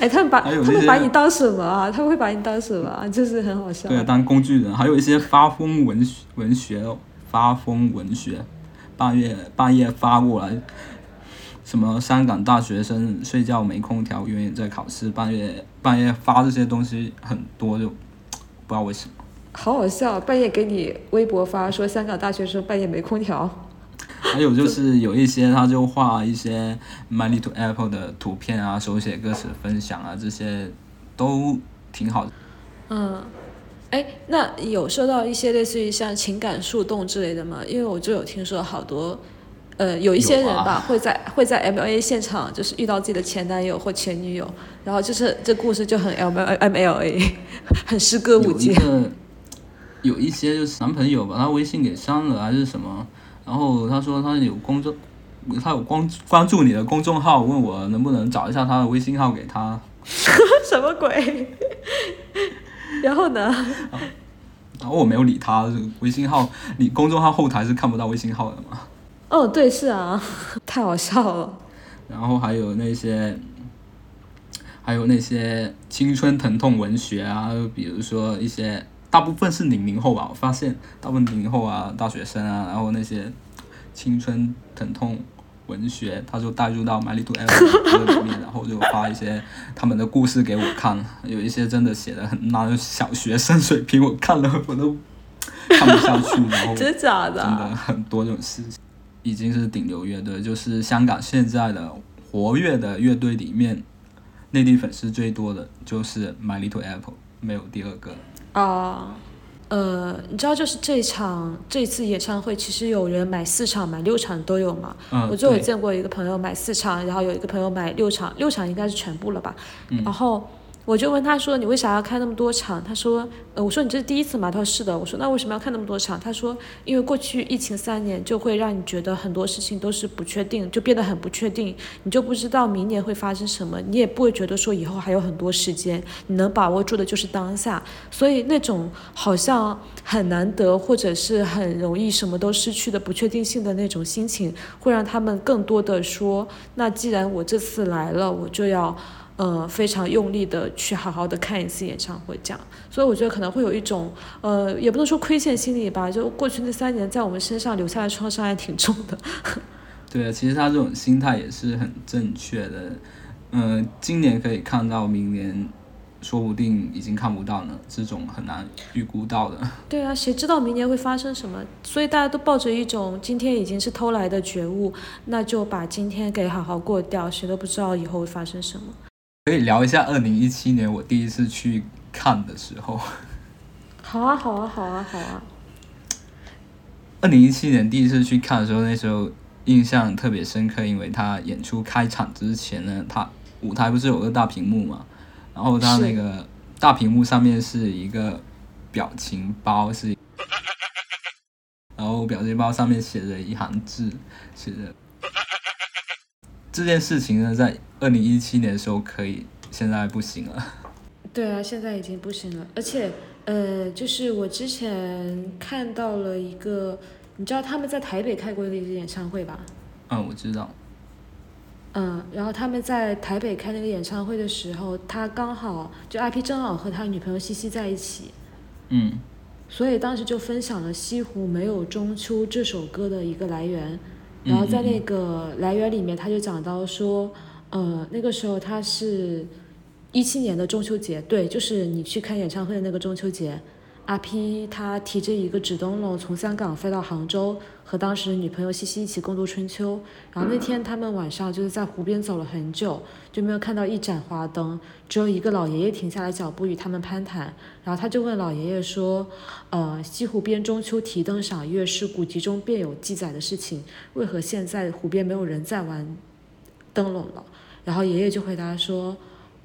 哎，他们把他们把你当什么啊？他们会把你当什么啊？就是很好笑。对，当工具人，还有一些发疯文文学，发疯文学，半夜半夜发过来，什么香港大学生睡觉没空调，永远在考试，半夜半夜发这些东西很多，就不知道为什么。好好笑，半夜给你微博发说香港大学生半夜没空调。还有就是有一些他就画一些 money to Apple 的图片啊，手写歌词分享啊，这些都挺好的。嗯，哎，那有收到一些类似于像情感树洞之类的吗？因为我就有听说好多，呃，有一些人吧会在会在 M A 现场就是遇到自己的前男友或前女友，然后就是这故事就很 M M L A，很诗歌舞节。有一些就是男朋友把他微信给删了还是什么，然后他说他有公众，他有关关注你的公众号，问我能不能找一下他的微信号给他。什么鬼？然后呢？然后我没有理他，微信号你公众号后台是看不到微信号的嘛？哦，对，是啊，太好笑了。然后还有那些，还有那些青春疼痛文学啊，比如说一些。大部分是零零后吧，我发现大部分零零后啊，大学生啊，然后那些青春疼痛文学，他就带入到《My Little Airport》歌里面，然后就发一些他们的故事给我看，有一些真的写的很烂，小学生水平，我看了我都看不下去，然后真假的？真的很多这种事情，已经是顶流乐队，就是香港现在的活跃的乐队里面，内地粉丝最多的就是 My Little Apple，没有第二个。啊，呃，你知道就是这场这次演唱会，其实有人买四场、买六场都有嘛。嗯，我就有见过一个朋友买四场，然后有一个朋友买六场，六场应该是全部了吧。嗯然后我就问他说：“你为啥要开那么多场？”他说：“呃，我说你这是第一次吗？”他说：“是的。”我说：“那为什么要看那么多场？”他说：“因为过去疫情三年，就会让你觉得很多事情都是不确定，就变得很不确定，你就不知道明年会发生什么，你也不会觉得说以后还有很多时间，你能把握住的就是当下。所以那种好像很难得或者是很容易什么都失去的不确定性的那种心情，会让他们更多的说：那既然我这次来了，我就要。”呃，非常用力的去好好的看一次演唱会，这样，所以我觉得可能会有一种，呃，也不能说亏欠心理吧，就过去那三年在我们身上留下的创伤还挺重的。对啊，其实他这种心态也是很正确的。嗯、今年可以看到，明年说不定已经看不到呢，这种很难预估到的。对啊，谁知道明年会发生什么？所以大家都抱着一种今天已经是偷来的觉悟，那就把今天给好好过掉，谁都不知道以后会发生什么。可以聊一下二零一七年我第一次去看的时候。好啊，好啊，好啊，好啊。二零一七年第一次去看的时候，那时候印象特别深刻，因为他演出开场之前呢，他舞台不是有个大屏幕嘛，然后他那个大屏幕上面是一个表情包，是，然后表情包上面写着一行字，写着这件事情呢，在二零一七年的时候可以，现在不行了。对啊，现在已经不行了，而且呃，就是我之前看到了一个，你知道他们在台北开过一个演唱会吧？嗯，我知道。嗯，然后他们在台北开那个演唱会的时候，他刚好就 IP 正好和他女朋友西西在一起，嗯所以当时就分享了《西湖没有中秋》这首歌的一个来源。然后在那个来源里面，他就讲到说，呃，那个时候他是一七年的中秋节，对，就是你去看演唱会的那个中秋节，阿 P 他提着一个纸灯笼从香港飞到杭州，和当时女朋友西西一起共度春秋。然后那天他们晚上就是在湖边走了很久，就没有看到一盏花灯，只有一个老爷爷停下来脚步与他们攀谈。然后他就问老爷爷说：“呃，西湖边中秋提灯赏月是古籍中便有记载的事情，为何现在湖边没有人在玩灯笼了？”然后爷爷就回答说：“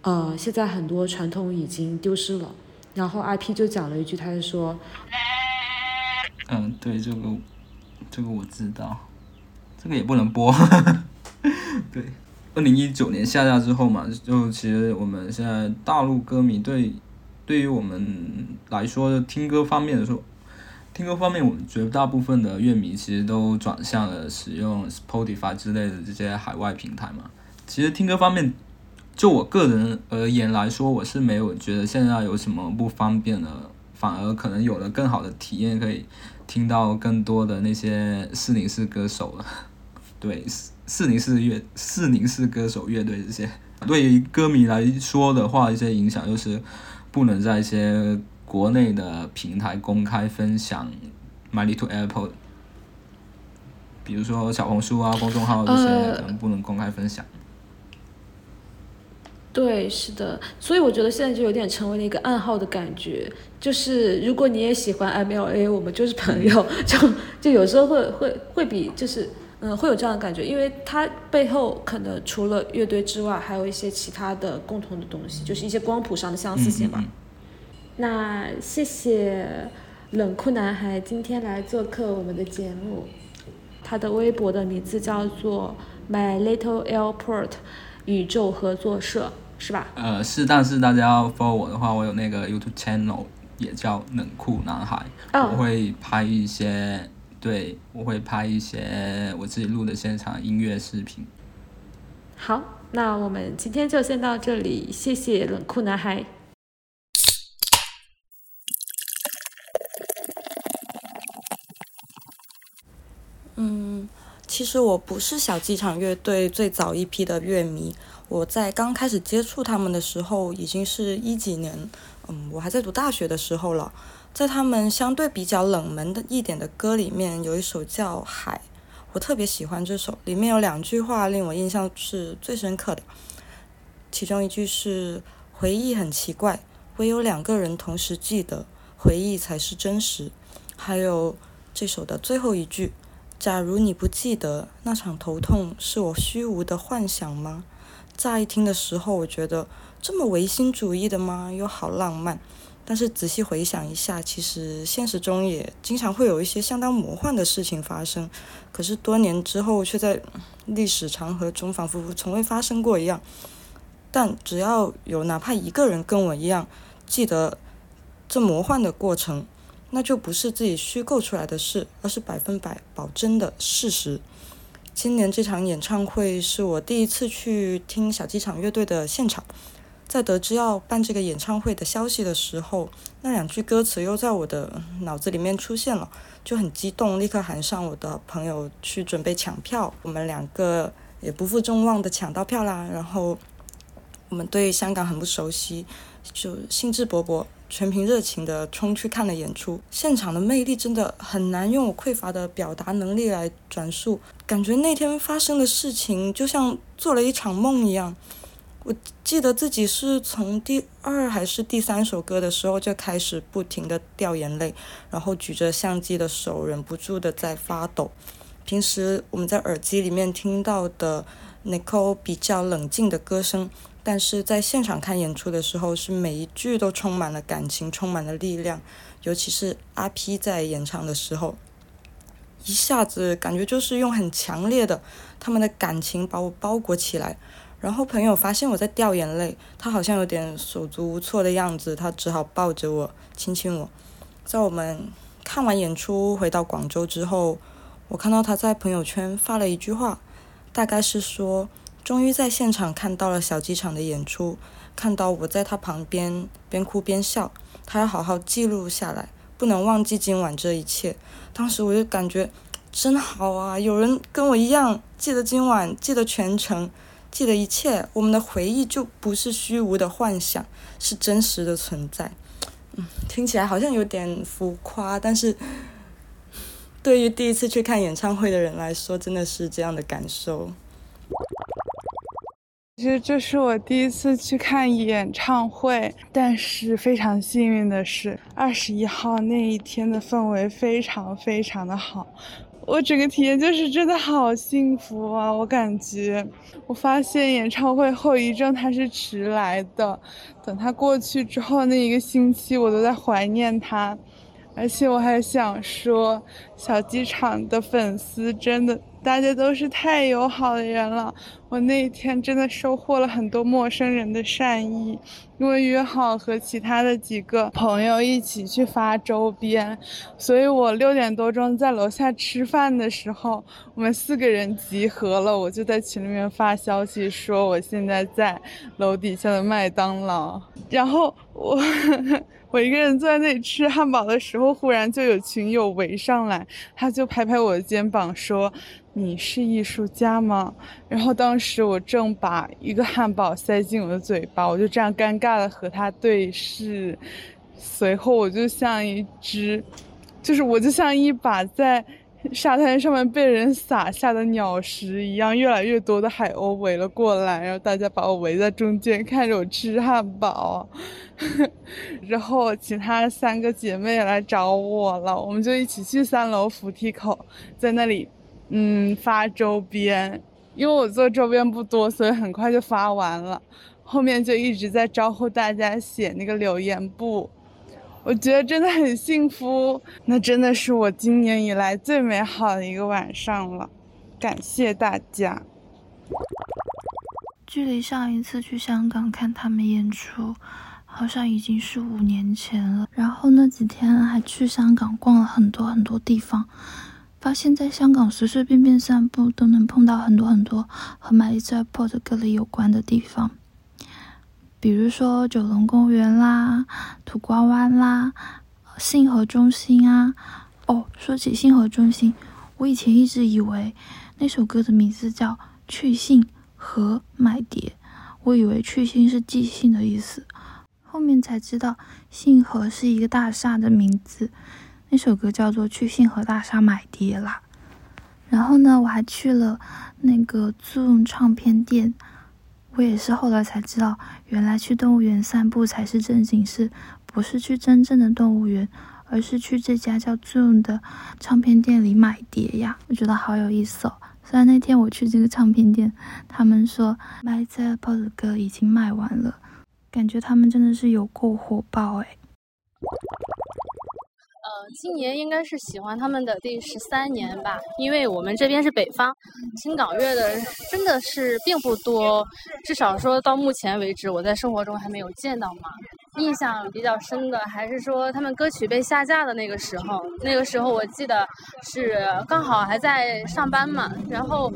呃，现在很多传统已经丢失了。”然后 IP 就讲了一句，他就说嗯，对，这个这个我知道，这个也不能播。对，二零一九年下架之后嘛，就其实我们现在大陆歌迷对对于我们来说，听歌方面的说，听歌方面，我们绝大部分的乐迷其实都转向了使用 Spotify 之类的这些海外平台嘛。其实听歌方面，就我个人而言来说，我是没有觉得现在有什么不方便的，反而可能有了更好的体验，可以听到更多的那些四零四歌手了。对，四四零四乐四零四歌手乐队这些，对于歌迷来说的话，一些影响就是不能在一些国内的平台公开分享 My Little Apple，比如说小红书啊、公众号这些，呃可能不能公开分享。对，是的，所以我觉得现在就有点成为了一个暗号的感觉，就是如果你也喜欢 MLA，我们就是朋友，就就有时候会会会比就是嗯会有这样的感觉，因为它背后可能除了乐队之外，还有一些其他的共同的东西，就是一些光谱上的相似性吧。嗯嗯。那谢谢冷酷男孩今天来做客我们的节目，他的微博的名字叫做 My Little Airport 宇宙合作社，是吧？呃，是，但是大家要 follow 我的话，我有那个 YouTube channel，也叫冷酷男孩，哦我会拍一些，对我会拍一些我自己录的现场音乐视频。好，那我们今天就先到这里，谢谢冷酷男孩。嗯，其实我不是小机场乐队最早一批的乐迷，我在刚开始接触他们的时候，已经是一几年，嗯，我还在读大学的时候了。在他们相对比较冷门的一点的歌里面，有一首叫《海》，我特别喜欢这首，里面有两句话令我印象是最深刻的，其中一句是“回忆很奇怪，唯有两个人同时记得，回忆才是真实”，还有这首的最后一句。假如你不记得那场头痛是我虚无的幻想吗？乍一听的时候，我觉得这么唯心主义的吗？又好浪漫。但是仔细回想一下，其实现实中也经常会有一些相当魔幻的事情发生。可是多年之后，却在历史长河中仿佛从未发生过一样。但只要有哪怕一个人跟我一样记得这魔幻的过程。那就不是自己虚构出来的事，而是百分百保真的事实。今年这场演唱会是我第一次去听小机场乐队的现场，在得知要办这个演唱会的消息的时候，那两句歌词又在我的脑子里面出现了，就很激动，立刻喊上我的朋友去准备抢票。我们两个也不负众望的抢到票啦，然后我们对香港很不熟悉，就兴致勃勃。全凭热情的冲去看了演出，现场的魅力真的很难用我匮乏的表达能力来转述。感觉那天发生的事情就像做了一场梦一样。我记得自己是从第二还是第三首歌的时候就开始不停的掉眼泪，然后举着相机的手忍不住的在发抖。平时我们在耳机里面听到的 Nicole 比较冷静的歌声。但是在现场看演出的时候，是每一句都充满了感情，充满了力量。尤其是阿 P 在演唱的时候，一下子感觉就是用很强烈的他们的感情把我包裹起来。然后朋友发现我在掉眼泪，他好像有点手足无措的样子，他只好抱着我亲亲我。在我们看完演出回到广州之后，我看到他在朋友圈发了一句话，大概是说。终于在现场看到了小机场的演出，看到我在他旁边边哭边笑，他要好好记录下来，不能忘记今晚这一切。当时我就感觉真好啊，有人跟我一样记得今晚，记得全程，记得一切。我们的回忆就不是虚无的幻想，是真实的存在。嗯，听起来好像有点浮夸，但是对于第一次去看演唱会的人来说，真的是这样的感受。其实这是我第一次去看演唱会，但是非常幸运的是，二十一号那一天的氛围非常非常的好，我整个体验就是真的好幸福啊！我感觉，我发现演唱会后遗症它是迟来的，等它过去之后那一个星期，我都在怀念它，而且我还想说，小机场的粉丝真的。大家都是太友好的人了，我那一天真的收获了很多陌生人的善意，因为约好和其他的几个朋友一起去发周边，所以我六点多钟在楼下吃饭的时候，我们四个人集合了，我就在群里面发消息说我现在在楼底下的麦当劳，然后我。我一个人坐在那里吃汉堡的时候，忽然就有群友围上来，他就拍拍我的肩膀说：“你是艺术家吗？”然后当时我正把一个汉堡塞进我的嘴巴，我就这样尴尬的和他对视，随后我就像一只，就是我就像一把在。沙滩上面被人撒下的鸟食一样，越来越多的海鸥围了过来，然后大家把我围在中间，看着我吃汉堡。然后其他三个姐妹来找我了，我们就一起去三楼扶梯口，在那里，嗯，发周边。因为我做周边不多，所以很快就发完了。后面就一直在招呼大家写那个留言簿。我觉得真的很幸福，那真的是我今年以来最美好的一个晚上了，感谢大家。距离上一次去香港看他们演出，好像已经是五年前了。然后那几天还去香港逛了很多很多地方，发现在香港随随便便散步都能碰到很多很多和买一在 port 歌里有关的地方。比如说九龙公园啦、土瓜湾啦、信和中心啊。哦，说起信和中心，我以前一直以为那首歌的名字叫《去信和买碟》，我以为去信是寄信的意思，后面才知道信和是一个大厦的名字。那首歌叫做《去信和大厦买碟》啦。然后呢，我还去了那个 Zoom 唱片店，我也是后来才知道，原来去动物园散步才是正经事，不是去真正的动物园，而是去这家叫 Zoom 的唱片店里买碟呀。我觉得好有意思哦。虽然那天我去这个唱片店，他们说 My z p p 的歌已经卖完了，感觉他们真的是有够火爆哎。今年应该是喜欢他们的第十三年吧，因为我们这边是北方，听港乐的真的是并不多，至少说到目前为止，我在生活中还没有见到嘛。印象比较深的还是说他们歌曲被下架的那个时候，那个时候我记得是刚好还在上班嘛，然后。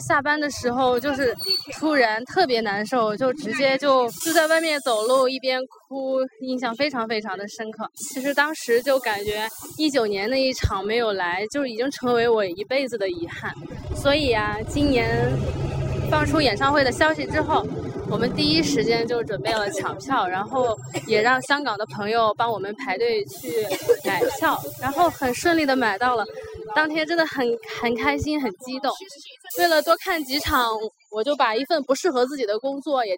下班的时候就是突然特别难受，就直接就就在外面走路一边哭，印象非常非常的深刻。其实当时就感觉一九年那一场没有来，就已经成为我一辈子的遗憾。所以啊，今年放出演唱会的消息之后，我们第一时间就准备了抢票，然后也让香港的朋友帮我们排队去买票，然后很顺利的买到了。当天真的很很开心，很激动。为了多看几场，我就把一份不适合自己的工作也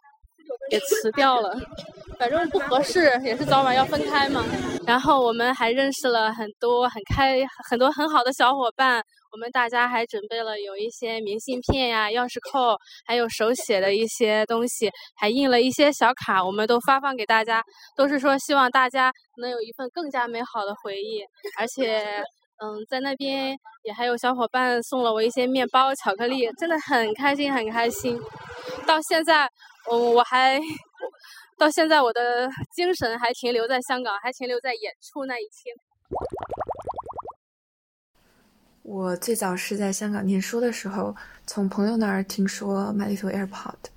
也辞掉了。反正不合适，也是早晚要分开嘛。然后我们还认识了很多很开很多很好的小伙伴。我们大家还准备了有一些明信片呀、钥匙扣，还有手写的一些东西，还印了一些小卡，我们都发放给大家，都是说希望大家能有一份更加美好的回忆，而且。嗯，在那边也还有小伙伴送了我一些面包、巧克力，真的很开心，很开心。到现在，嗯，我还到现在我的精神还停留在香港，还停留在演出那一天。我最早是在香港念书的时候，从朋友那儿听说 My Little Airport，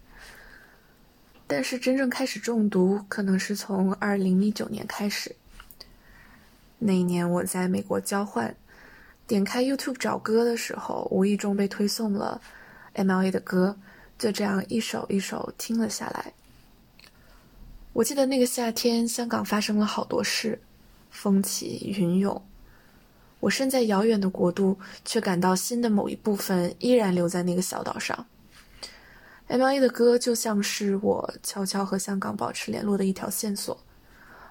但是真正开始中毒，可能是从二零一九年开始。那一年我在美国交换，点开 YouTube 找歌的时候，无意中被推送了 M.L.A 的歌，就这样一首一首听了下来。我记得那个夏天，香港发生了好多事，风起云涌。我身在遥远的国度，却感到心的某一部分依然留在那个小岛上。M.L.A 的歌就像是我悄悄和香港保持联络的一条线索。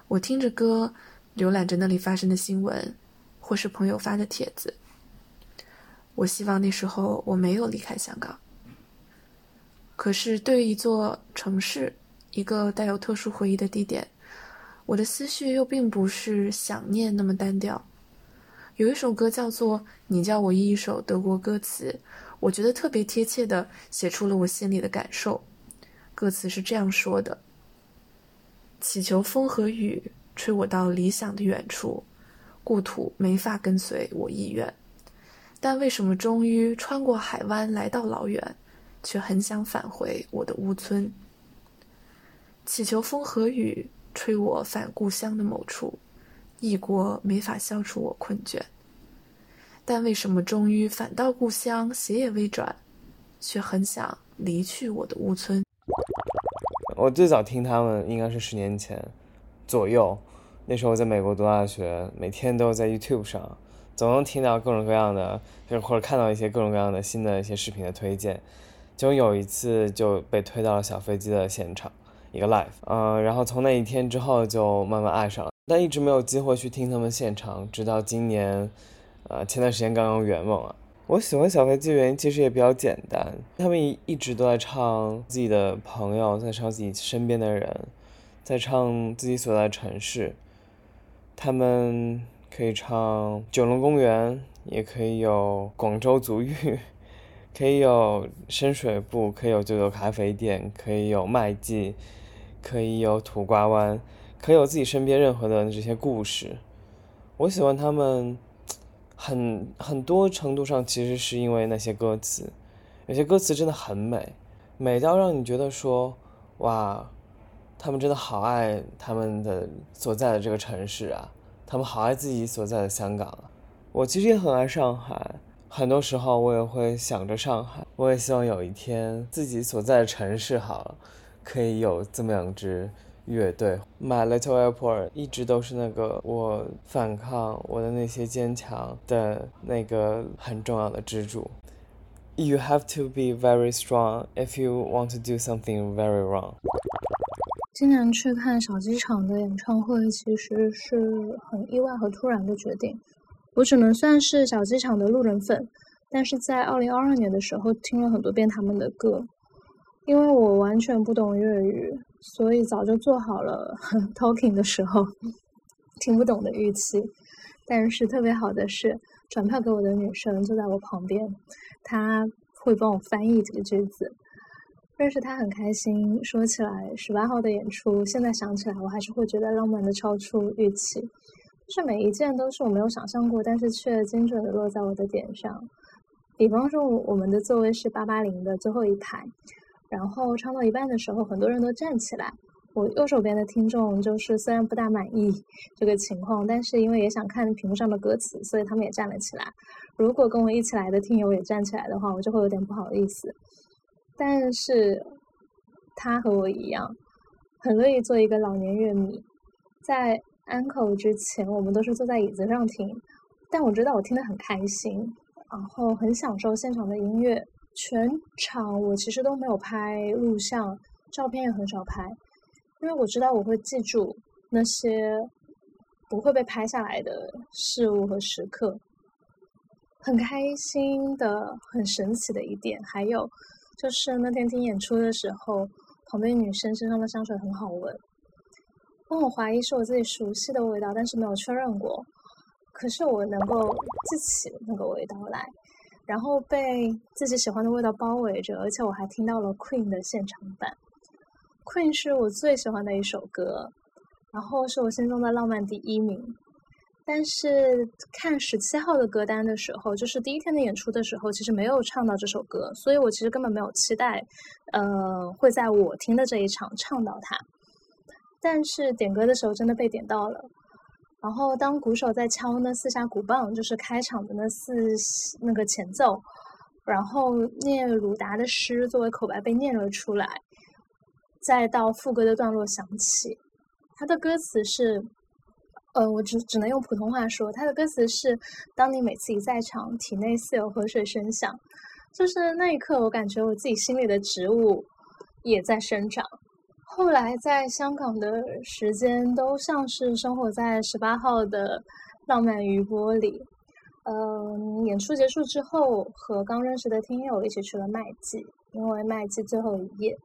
我听着歌。浏览着那里发生的新闻，或是朋友发的帖子。我希望那时候我没有离开香港。可是，对于一座城市，一个带有特殊回忆的地点，我的思绪又并不是想念那么单调。有一首歌叫做《你叫我一首德国歌词》，我觉得特别贴切的写出了我心里的感受。歌词是这样说的：“祈求风和雨。”吹我到理想的远处，故土没法跟随我意愿，但为什么终于穿过海湾来到老远，却很想返回我的屋村？祈求风和雨吹我返故乡的某处，异国没法消除我困倦，但为什么终于返到故乡，斜也未转，却很想离去我的屋村？我最早听他们应该是十年前左右。那时候我在美国读大学，每天都在 YouTube 上，总能听到各种各样的，就是或者看到一些各种各样的新的一些视频的推荐。就有一次就被推到了小飞机的现场，一个 live，嗯，然后从那一天之后就慢慢爱上了，但一直没有机会去听他们现场，直到今年，呃，前段时间刚刚圆梦啊。我喜欢小飞机的原因其实也比较简单，他们一一直都在唱自己的朋友，在唱自己身边的人，在唱自己所在的城市。他们可以唱九龙公园，也可以有广州足浴，可以有深水埗，可以有九九咖啡店，可以有麦记，可以有土瓜湾，可以有自己身边任何的这些故事。我喜欢他们，很很多程度上其实是因为那些歌词，有些歌词真的很美，美到让你觉得说，哇。他们真的好爱他们的所在的这个城市啊，他们好爱自己所在的香港啊。我其实也很爱上海，很多时候我也会想着上海，我也希望有一天自己所在的城市好了，可以有这么两只乐队。My Little Airport 一直都是那个我反抗我的那些坚强的那个很重要的支柱。You have to be very strong if you want to do something very wrong。今年去看小机场的演唱会，其实是很意外和突然的决定。我只能算是小机场的路人粉，但是在二零二二年的时候听了很多遍他们的歌。因为我完全不懂粤语，所以早就做好了 talking 的时候听不懂的预期。但是特别好的是，转票给我的女生坐在我旁边。他会帮我翻译这个句子，认识他很开心。说起来，十八号的演出，现在想起来，我还是会觉得浪漫的超出预期。就是每一件都是我没有想象过，但是却精准的落在我的点上。比方说，我们的座位是八八零的最后一排，然后唱到一半的时候，很多人都站起来。我右手边的听众就是虽然不大满意这个情况，但是因为也想看屏幕上的歌词，所以他们也站了起来。如果跟我一起来的听友也站起来的话，我就会有点不好意思。但是他和我一样，很乐意做一个老年乐迷。在安口之前，我们都是坐在椅子上听，但我知道我听得很开心，然后很享受现场的音乐。全场我其实都没有拍录像，照片也很少拍。因为我知道我会记住那些不会被拍下来的事物和时刻，很开心的、很神奇的一点，还有就是那天听演出的时候，旁边女生身上的香水很好闻，让我怀疑是我自己熟悉的味道，但是没有确认过。可是我能够记起那个味道来，然后被自己喜欢的味道包围着，而且我还听到了 Queen 的现场版。Queen 是我最喜欢的一首歌，然后是我心中的浪漫第一名。但是看十七号的歌单的时候，就是第一天的演出的时候，其实没有唱到这首歌，所以我其实根本没有期待，呃，会在我听的这一场唱到它。但是点歌的时候真的被点到了，然后当鼓手在敲那四下鼓棒，就是开场的那四那个前奏，然后念鲁达的诗作为口白被念了出来。再到副歌的段落响起，它的歌词是，呃，我只只能用普通话说，它的歌词是：当你每次一在场，体内似有河水声响，就是那一刻，我感觉我自己心里的植物也在生长。后来在香港的时间都像是生活在十八号的浪漫余波里。嗯，演出结束之后，和刚认识的听友一起去了麦记，因为麦记最后一夜。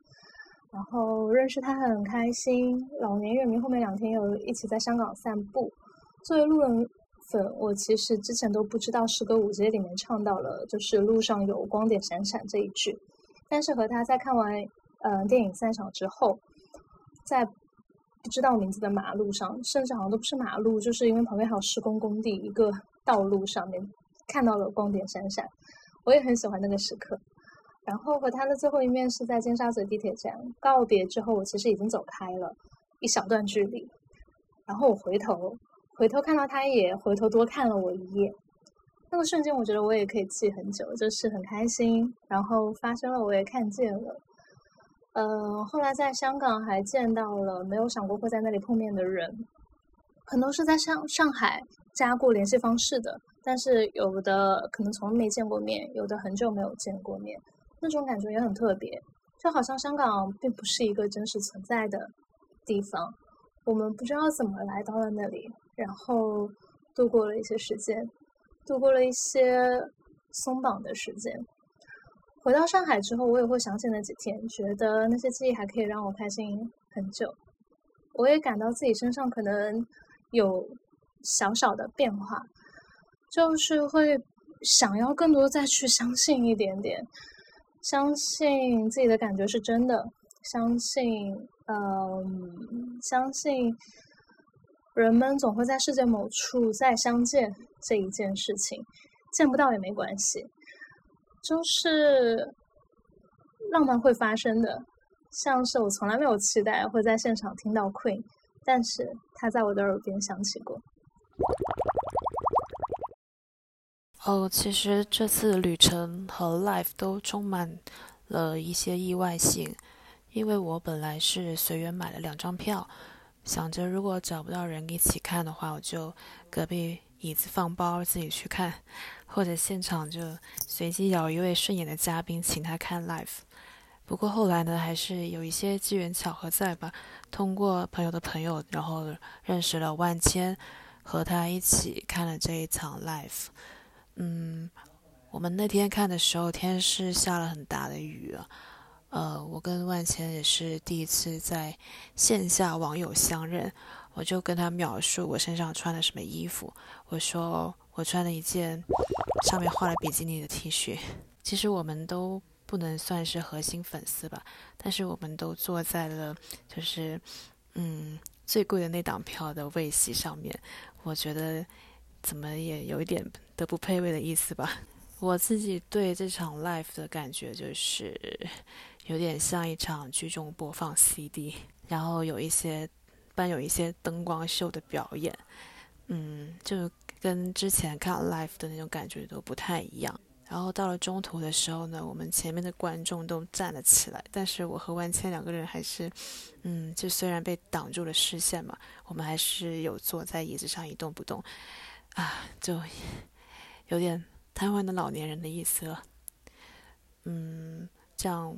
然后认识他很开心，老年乐迷后面两天有一起在香港散步。作为路人粉，我其实之前都不知道诗歌舞街里面唱到了就是路上有光点闪闪这一句。但是和他在看完呃电影散场之后，在不知道名字的马路上，甚至好像都不是马路，就是因为旁边还有施工工地，一个道路上面看到了光点闪闪，我也很喜欢那个时刻。然后和他的最后一面是在尖沙咀地铁站告别之后，我其实已经走开了一小段距离。然后我回头，回头看到他也回头多看了我一眼。那个瞬间，我觉得我也可以记很久，就是很开心。然后发生了，我也看见了。嗯，后来在香港还见到了没有想过会在那里碰面的人，很多是在上上海加过联系方式的，但是有的可能从没见过面，有的很久没有见过面。那种感觉也很特别，就好像香港并不是一个真实存在的地方，我们不知道怎么来到了那里，然后度过了一些时间，度过了一些松绑的时间。回到上海之后，我也会想起那几天，觉得那些记忆还可以让我开心很久。我也感到自己身上可能有小小的变化，就是会想要更多再去相信一点点。相信自己的感觉是真的，相信，嗯，相信人们总会在世界某处再相见这一件事情，见不到也没关系，就是浪漫会发生的。像是我从来没有期待会在现场听到 Queen，但是他在我的耳边响起过。哦，其实这次旅程和 life 都充满了一些意外性，因为我本来是随缘买了两张票，想着如果找不到人一起看的话，我就隔壁椅子放包自己去看，或者现场就随机找一位顺眼的嘉宾请他看 live。不过后来呢，还是有一些机缘巧合在吧，通过朋友的朋友，然后认识了万千，和他一起看了这一场 live。嗯，我们那天看的时候，天是下了很大的雨啊。呃，我跟万千也是第一次在线下网友相认，我就跟他描述我身上穿的什么衣服。我说我穿了一件上面画了比基尼的 T 恤。其实我们都不能算是核心粉丝吧，但是我们都坐在了就是嗯最贵的那档票的位席上面。我觉得怎么也有一点。德不配位的意思吧。我自己对这场 live 的感觉就是，有点像一场聚众播放 CD，然后有一些有一些灯光秀的表演，嗯，就跟之前看 live 的那种感觉都不太一样。然后到了中途的时候呢，我们前面的观众都站了起来，但是我和万千两个人还是，嗯，就虽然被挡住了视线嘛，我们还是有坐在椅子上一动不动，啊，就。有点瘫痪的老年人的意思了，嗯，这样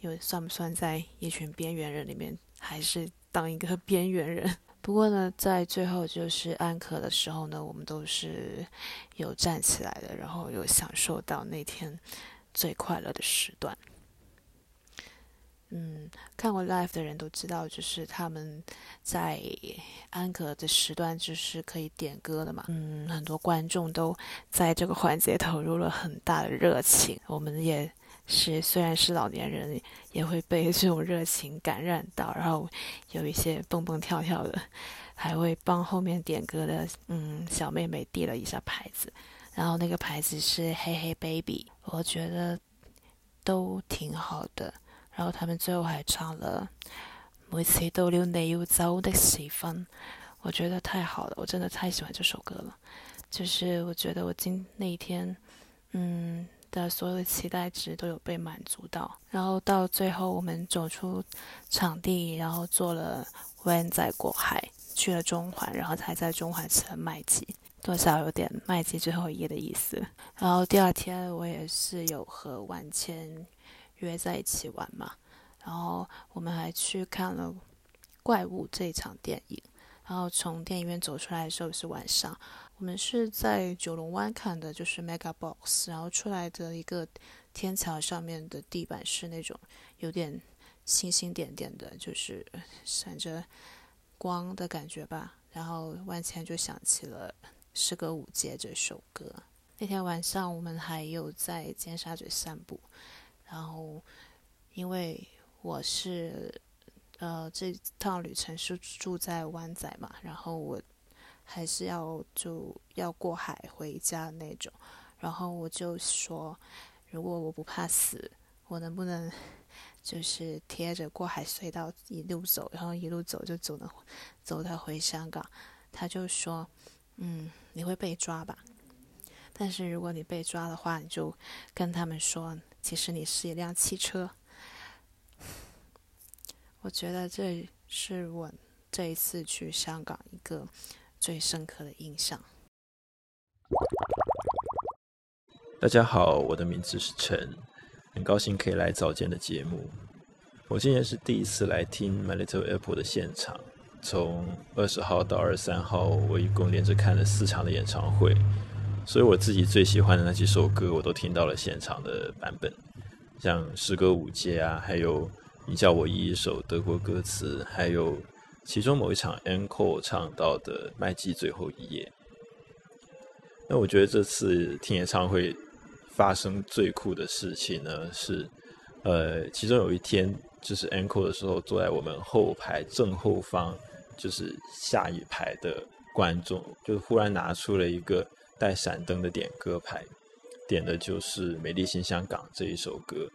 又算不算在一群边缘人里面，还是当一个 边缘人？不过呢，在最后就是安可的时候呢，我们都是有站起来的，然后有享受到那天最快乐的时段。嗯，看过 live 的人都知道，就是他们在安可的时段就是可以点歌的嘛。嗯，很多观众都在这个环节投入了很大的热情。我们也是，虽然是老年人，也会被这种热情感染到，然后有一些蹦蹦跳跳的，还会帮后面点歌的嗯小妹妹递了一下牌子，然后那个牌子是嘿嘿 baby，我觉得都挺好的。然后他们最后还唱了《每次到了你要走的时分》，我觉得太好了，我真的太喜欢这首歌了。就是我觉得我今那一天，嗯的所有的期待值都有被满足到。然后到最后我们走出场地，然后坐了 van 在过海去了中环，然后才在中环吃了麦记，多少有点麦记最后一页的意思。然后第二天我也是有和万千。约在一起玩嘛，然后我们还去看了《怪物》这一场电影，然后从电影院走出来的时候是晚上，我们是在九龙湾看的，就是 Mega Box，然后出来的一个天桥上面的地板是那种有点星星点点的，就是闪着光的感觉吧，然后万千就想起了《诗歌舞街》这首歌。那天晚上我们还有在尖沙咀散步。然后，因为我是，呃，这趟旅程是住在湾仔嘛，然后我还是要就要过海回家那种，然后我就说，如果我不怕死，我能不能就是贴着过海隧道一路走，然后一路走就走的走到回香港？他就说，嗯，你会被抓吧？但是如果你被抓的话，你就跟他们说。其实你是一辆汽车，我觉得这是我这一次去香港一个最深刻的印象。大家好，我的名字是陈，很高兴可以来早间的节目。我今年是第一次来听 My Little Apple 的现场，从二十号到二十三号，我一共连着看了四场的演唱会。所以我自己最喜欢的那几首歌，我都听到了现场的版本，像《诗歌五阶》啊，还有《你叫我一首德国歌词》，还有其中某一场 encore 唱到的《麦基最后一页》。那我觉得这次听演唱会发生最酷的事情呢，是呃，其中有一天就是 encore 的时候，坐在我们后排正后方，就是下一排的观众，就忽然拿出了一个。带闪灯的点歌牌，点的就是《美丽新香港》这一首歌。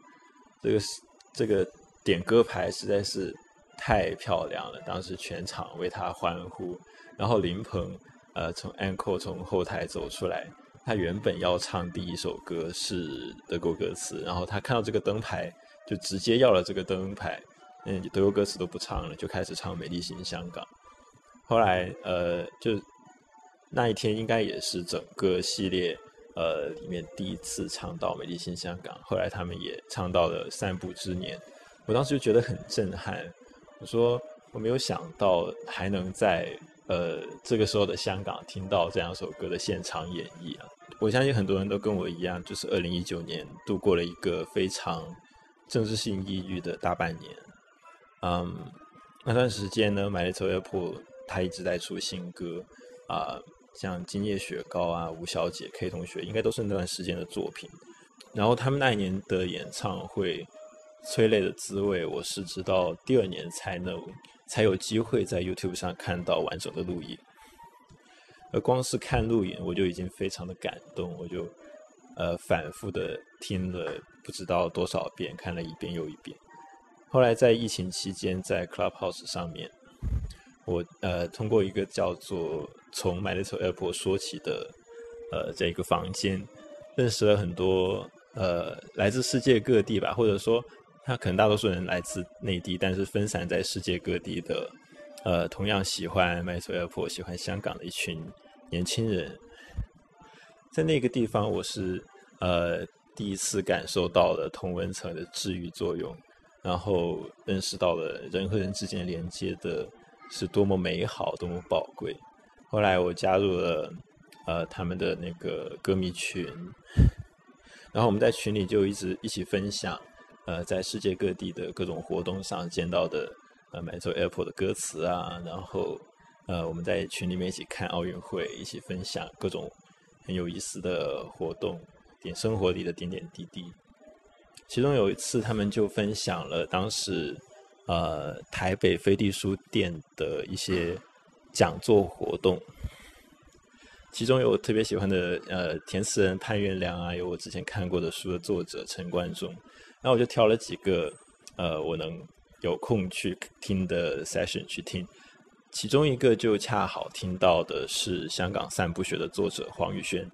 这个是这个点歌牌实在是太漂亮了，当时全场为他欢呼。然后林鹏呃从 a n c o 从后台走出来，他原本要唱第一首歌是德国歌词，然后他看到这个灯牌，就直接要了这个灯牌，嗯，德国歌词都不唱了，就开始唱《美丽新香港》。后来，呃，就那一天应该也是整个系列呃里面第一次唱到《美丽新香港》。后来他们也唱到了《散步之年》，我当时就觉得很震撼。我说我没有想到还能在。呃，这个时候的香港听到这两首歌的现场演绎啊，我相信很多人都跟我一样，就是二零一九年度过了一个非常政治性抑郁的大半年。嗯，那段时间呢，My Little Airport 他一直在出新歌啊，像今夜雪糕啊、吴小姐、K 同学，应该都是那段时间的作品。然后他们那一年的演唱会。催泪的滋味，我是直到第二年才能才有机会在 YouTube 上看到完整的录影。而光是看录影，我就已经非常的感动，我就呃反复的听了不知道多少遍，看了一遍又一遍。后来在疫情期间，在 Clubhouse 上面，我呃通过一个叫做“从 My Little Airport 说起”的呃这一个房间，认识了很多呃来自世界各地吧，或者说。他可能大多数人来自内地，但是分散在世界各地的，呃，同样喜欢麦索尔普、喜欢香港的一群年轻人，在那个地方，我是呃第一次感受到了同文层的治愈作用，然后认识到了人和人之间连接的是多么美好、多么宝贵。后来我加入了呃他们的那个歌迷群，然后我们在群里就一直一起分享。呃，在世界各地的各种活动上见到的呃，m 州 Airport 的歌词啊，然后呃，我们在群里面一起看奥运会，一起分享各种很有意思的活动，点生活里的点点滴滴。其中有一次，他们就分享了当时呃台北飞地书店的一些讲座活动，其中有我特别喜欢的呃填词人潘元良啊，有我之前看过的书的作者陈冠中。然后我就挑了几个，呃，我能有空去听的 session 去听，其中一个就恰好听到的是香港散步学的作者黄宇轩，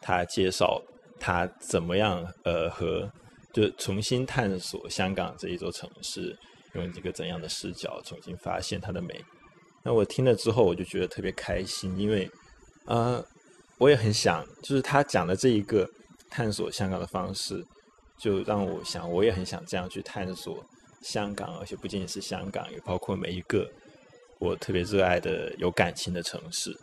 他介绍他怎么样呃和就重新探索香港这一座城市，用一个怎样的视角重新发现它的美。那我听了之后，我就觉得特别开心，因为呃，我也很想，就是他讲的这一个探索香港的方式。就让我想，我也很想这样去探索香港，而且不仅仅是香港，也包括每一个我特别热爱的、有感情的城市。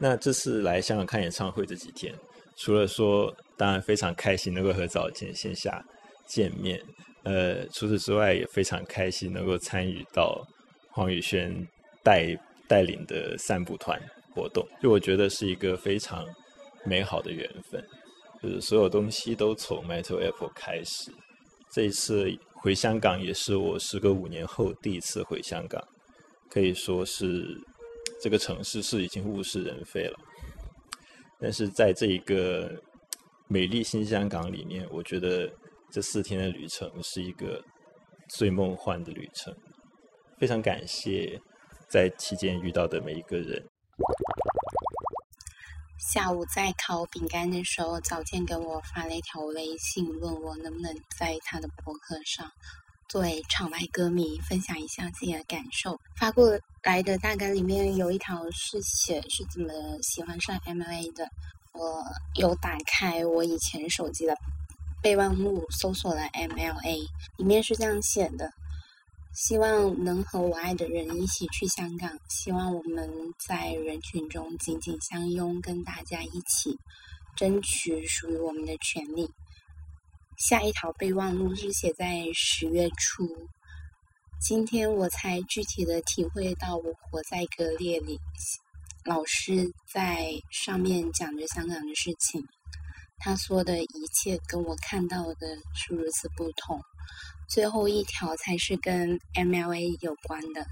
那这次来香港看演唱会这几天，除了说当然非常开心能够和早见线下见面，呃，除此之外也非常开心能够参与到黄宇轩带带领的散步团活动，就我觉得是一个非常美好的缘分。就是所有东西都从 Metal Apple 开始。这一次回香港也是我时隔五年后第一次回香港，可以说是这个城市是已经物是人非了。但是在这一个美丽新香港里面，我觉得这四天的旅程是一个最梦幻的旅程。非常感谢在期间遇到的每一个人。下午在烤饼干的时候，早见给我发了一条微信，问我能不能在他的博客上作为场外歌迷分享一下自己的感受。发过来的大概里面有一条是写是怎么喜欢上 MLA 的。我有打开我以前手机的备忘录，搜索了 MLA，里面是这样写的。希望能和我爱的人一起去香港。希望我们在人群中紧紧相拥，跟大家一起争取属于我们的权利。下一条备忘录是写在十月初。今天我才具体的体会到，我活在割裂里。老师在上面讲着香港的事情，他说的一切跟我看到的是如此不同。最后一条才是跟 MLA 有关的。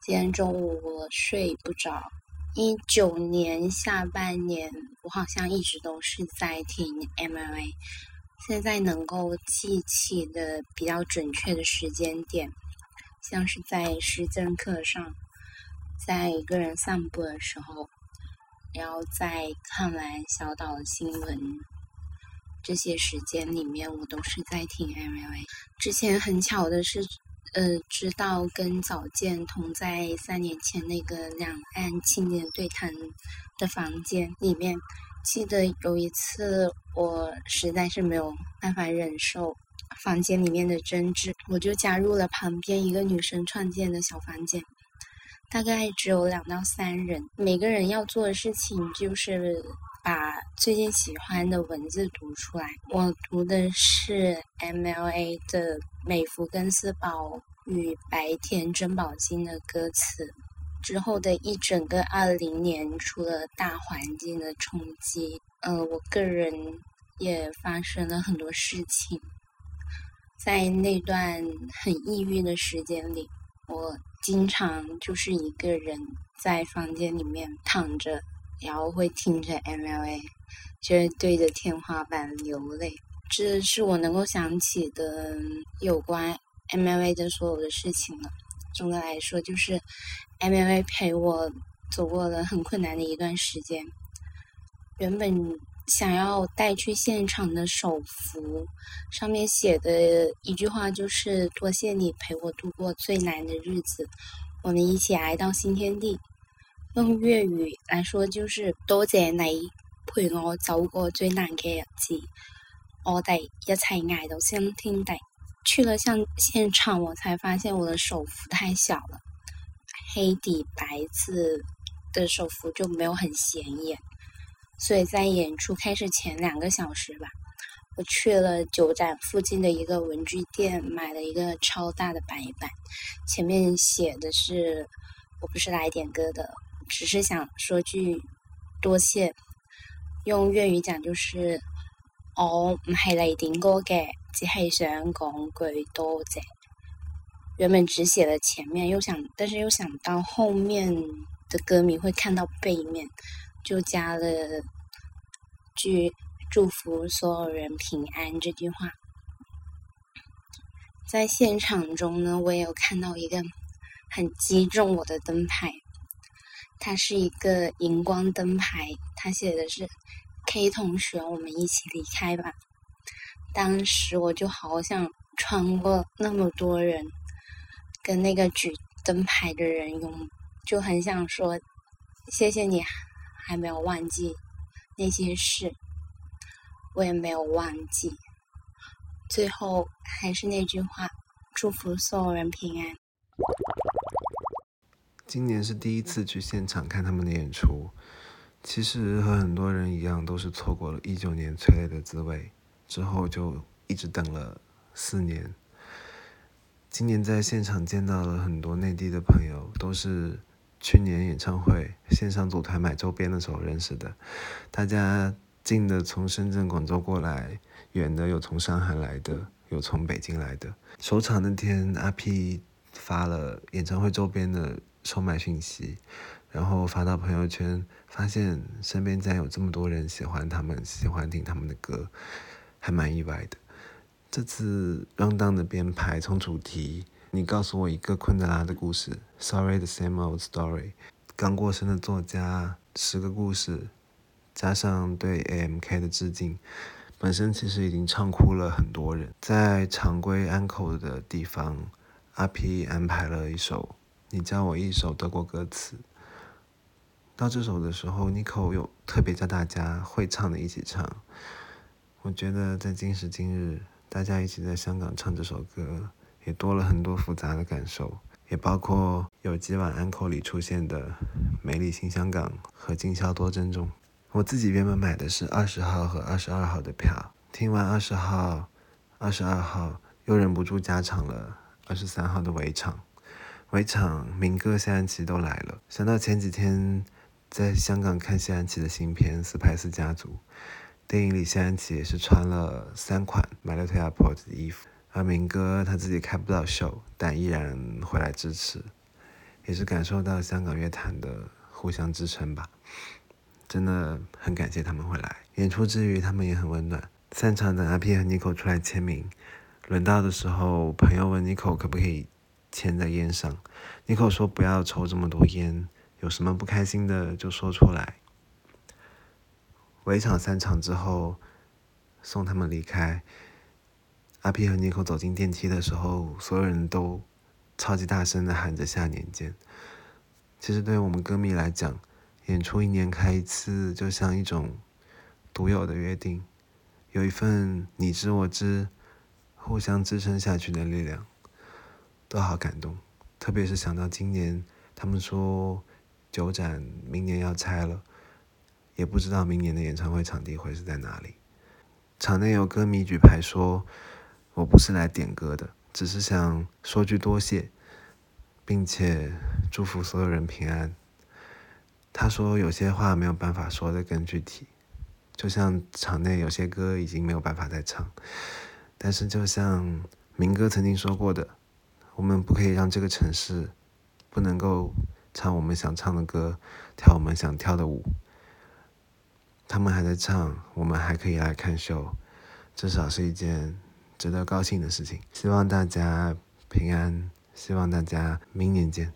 今天中午我睡不着。一九年下半年，我好像一直都是在听 MLA。现在能够记起的比较准确的时间点，像是在时政课上，在一个人散步的时候，然后在看完小岛的新闻这些时间里面，我都是在听 MLA。之前很巧的是，呃，知道跟早见同在三年前那个两岸青年对谈的房间里面。记得有一次，我实在是没有办法忍受房间里面的争执，我就加入了旁边一个女生创建的小房间，大概只有两到三人，每个人要做的事情就是把最近喜欢的文字读出来。我读的是 MLA 的《美福根斯堡与白田珍宝金》的歌词。之后的一整个二零年，除了大环境的冲击，呃，我个人也发生了很多事情。在那段很抑郁的时间里，我经常就是一个人在房间里面躺着，然后会听着 MLA，就是对着天花板流泪。这是我能够想起的有关 MLA 的所有的事情了。总的来说，就是 MLA 陪我走过了很困难的一段时间。原本想要带去现场的手幅，上面写的一句话就是“多谢你陪我度过最难的日子，我们一起挨到新天地”。用粤语来说就是“多谢你陪我走过最难嘅日子，我哋一齊挨到新天的”。去了像现场，我才发现我的手幅太小了，黑底白字的手幅就没有很显眼，所以在演出开始前两个小时吧，我去了九展附近的一个文具店，买了一个超大的白板，前面写的是我不是来点歌的，只是想说句多谢，用粤语讲就是我唔系嚟点歌嘅。只系想讲句多谢。原本只写了前面，又想，但是又想到后面的歌迷会看到背面，就加了句祝福所有人平安这句话。在现场中呢，我也有看到一个很击中我的灯牌，它是一个荧光灯牌，它写的是 “K 同学，我们一起离开吧”。当时我就好想穿过那么多人，跟那个举灯牌的人拥，就很想说谢谢你，还没有忘记那些事，我也没有忘记。最后还是那句话，祝福所有人平安。今年是第一次去现场看他们的演出，其实和很多人一样，都是错过了一九年催泪的滋味。之后就一直等了四年。今年在现场见到了很多内地的朋友，都是去年演唱会线上组团买周边的时候认识的。大家近的从深圳、广州过来，远的有从上海来的，有从北京来的。首场那天，阿 P 发了演唱会周边的售卖讯息，然后发到朋友圈，发现身边竟然有这么多人喜欢他们，喜欢听他们的歌。还蛮意外的。这次 Run Down 的编排从主题，你告诉我一个昆德拉的故事，Sorry the same old story，刚过生的作家，十个故事，加上对 AMK 的致敬，本身其实已经唱哭了很多人。在常规安口的地方，阿 P 安排了一首，你教我一首德国歌词。到这首的时候，Nico 有特别叫大家会唱的一起唱。我觉得在今时今日，大家一起在香港唱这首歌，也多了很多复杂的感受，也包括有几晚安口里出现的《美丽新香港》和《今宵多珍重》。我自己原本买的是二十号和二十二号的票，听完二十号、二十二号，又忍不住加场了二十三号的围场。围场民歌谢安琪都来了，想到前几天在香港看谢安琪的新片《斯派斯家族》。电影里，谢安琪也是穿了三款 My Little Airport 的衣服，而明哥他自己开不到秀，但依然回来支持，也是感受到香港乐坛的互相支撑吧。真的很感谢他们会来。演出之余，他们也很温暖。散场等阿 P 和 Nico 出来签名，轮到的时候，朋友问 Nico 可不可以签在烟上，Nico 说不要抽这么多烟，有什么不开心的就说出来。围场散场之后，送他们离开。阿 P 和 Nico 走进电梯的时候，所有人都超级大声的喊着“下年见”。其实对于我们歌迷来讲，演出一年开一次，就像一种独有的约定，有一份你知我知、互相支撑下去的力量，都好感动。特别是想到今年，他们说酒展明年要拆了，也不知道明年的演唱会场地会是在哪里。场内有歌迷举牌说。我不是来点歌的，只是想说句多谢，并且祝福所有人平安。他说有些话没有办法说的更具体，就像场内有些歌已经没有办法再唱，但是就像民歌曾经说过的，我们不可以让这个城市不能够唱我们想唱的歌，跳我们想跳的舞。他们还在唱，我们还可以来看秀，至少是一件。值得高兴的事情，希望大家平安，希望大家明年见。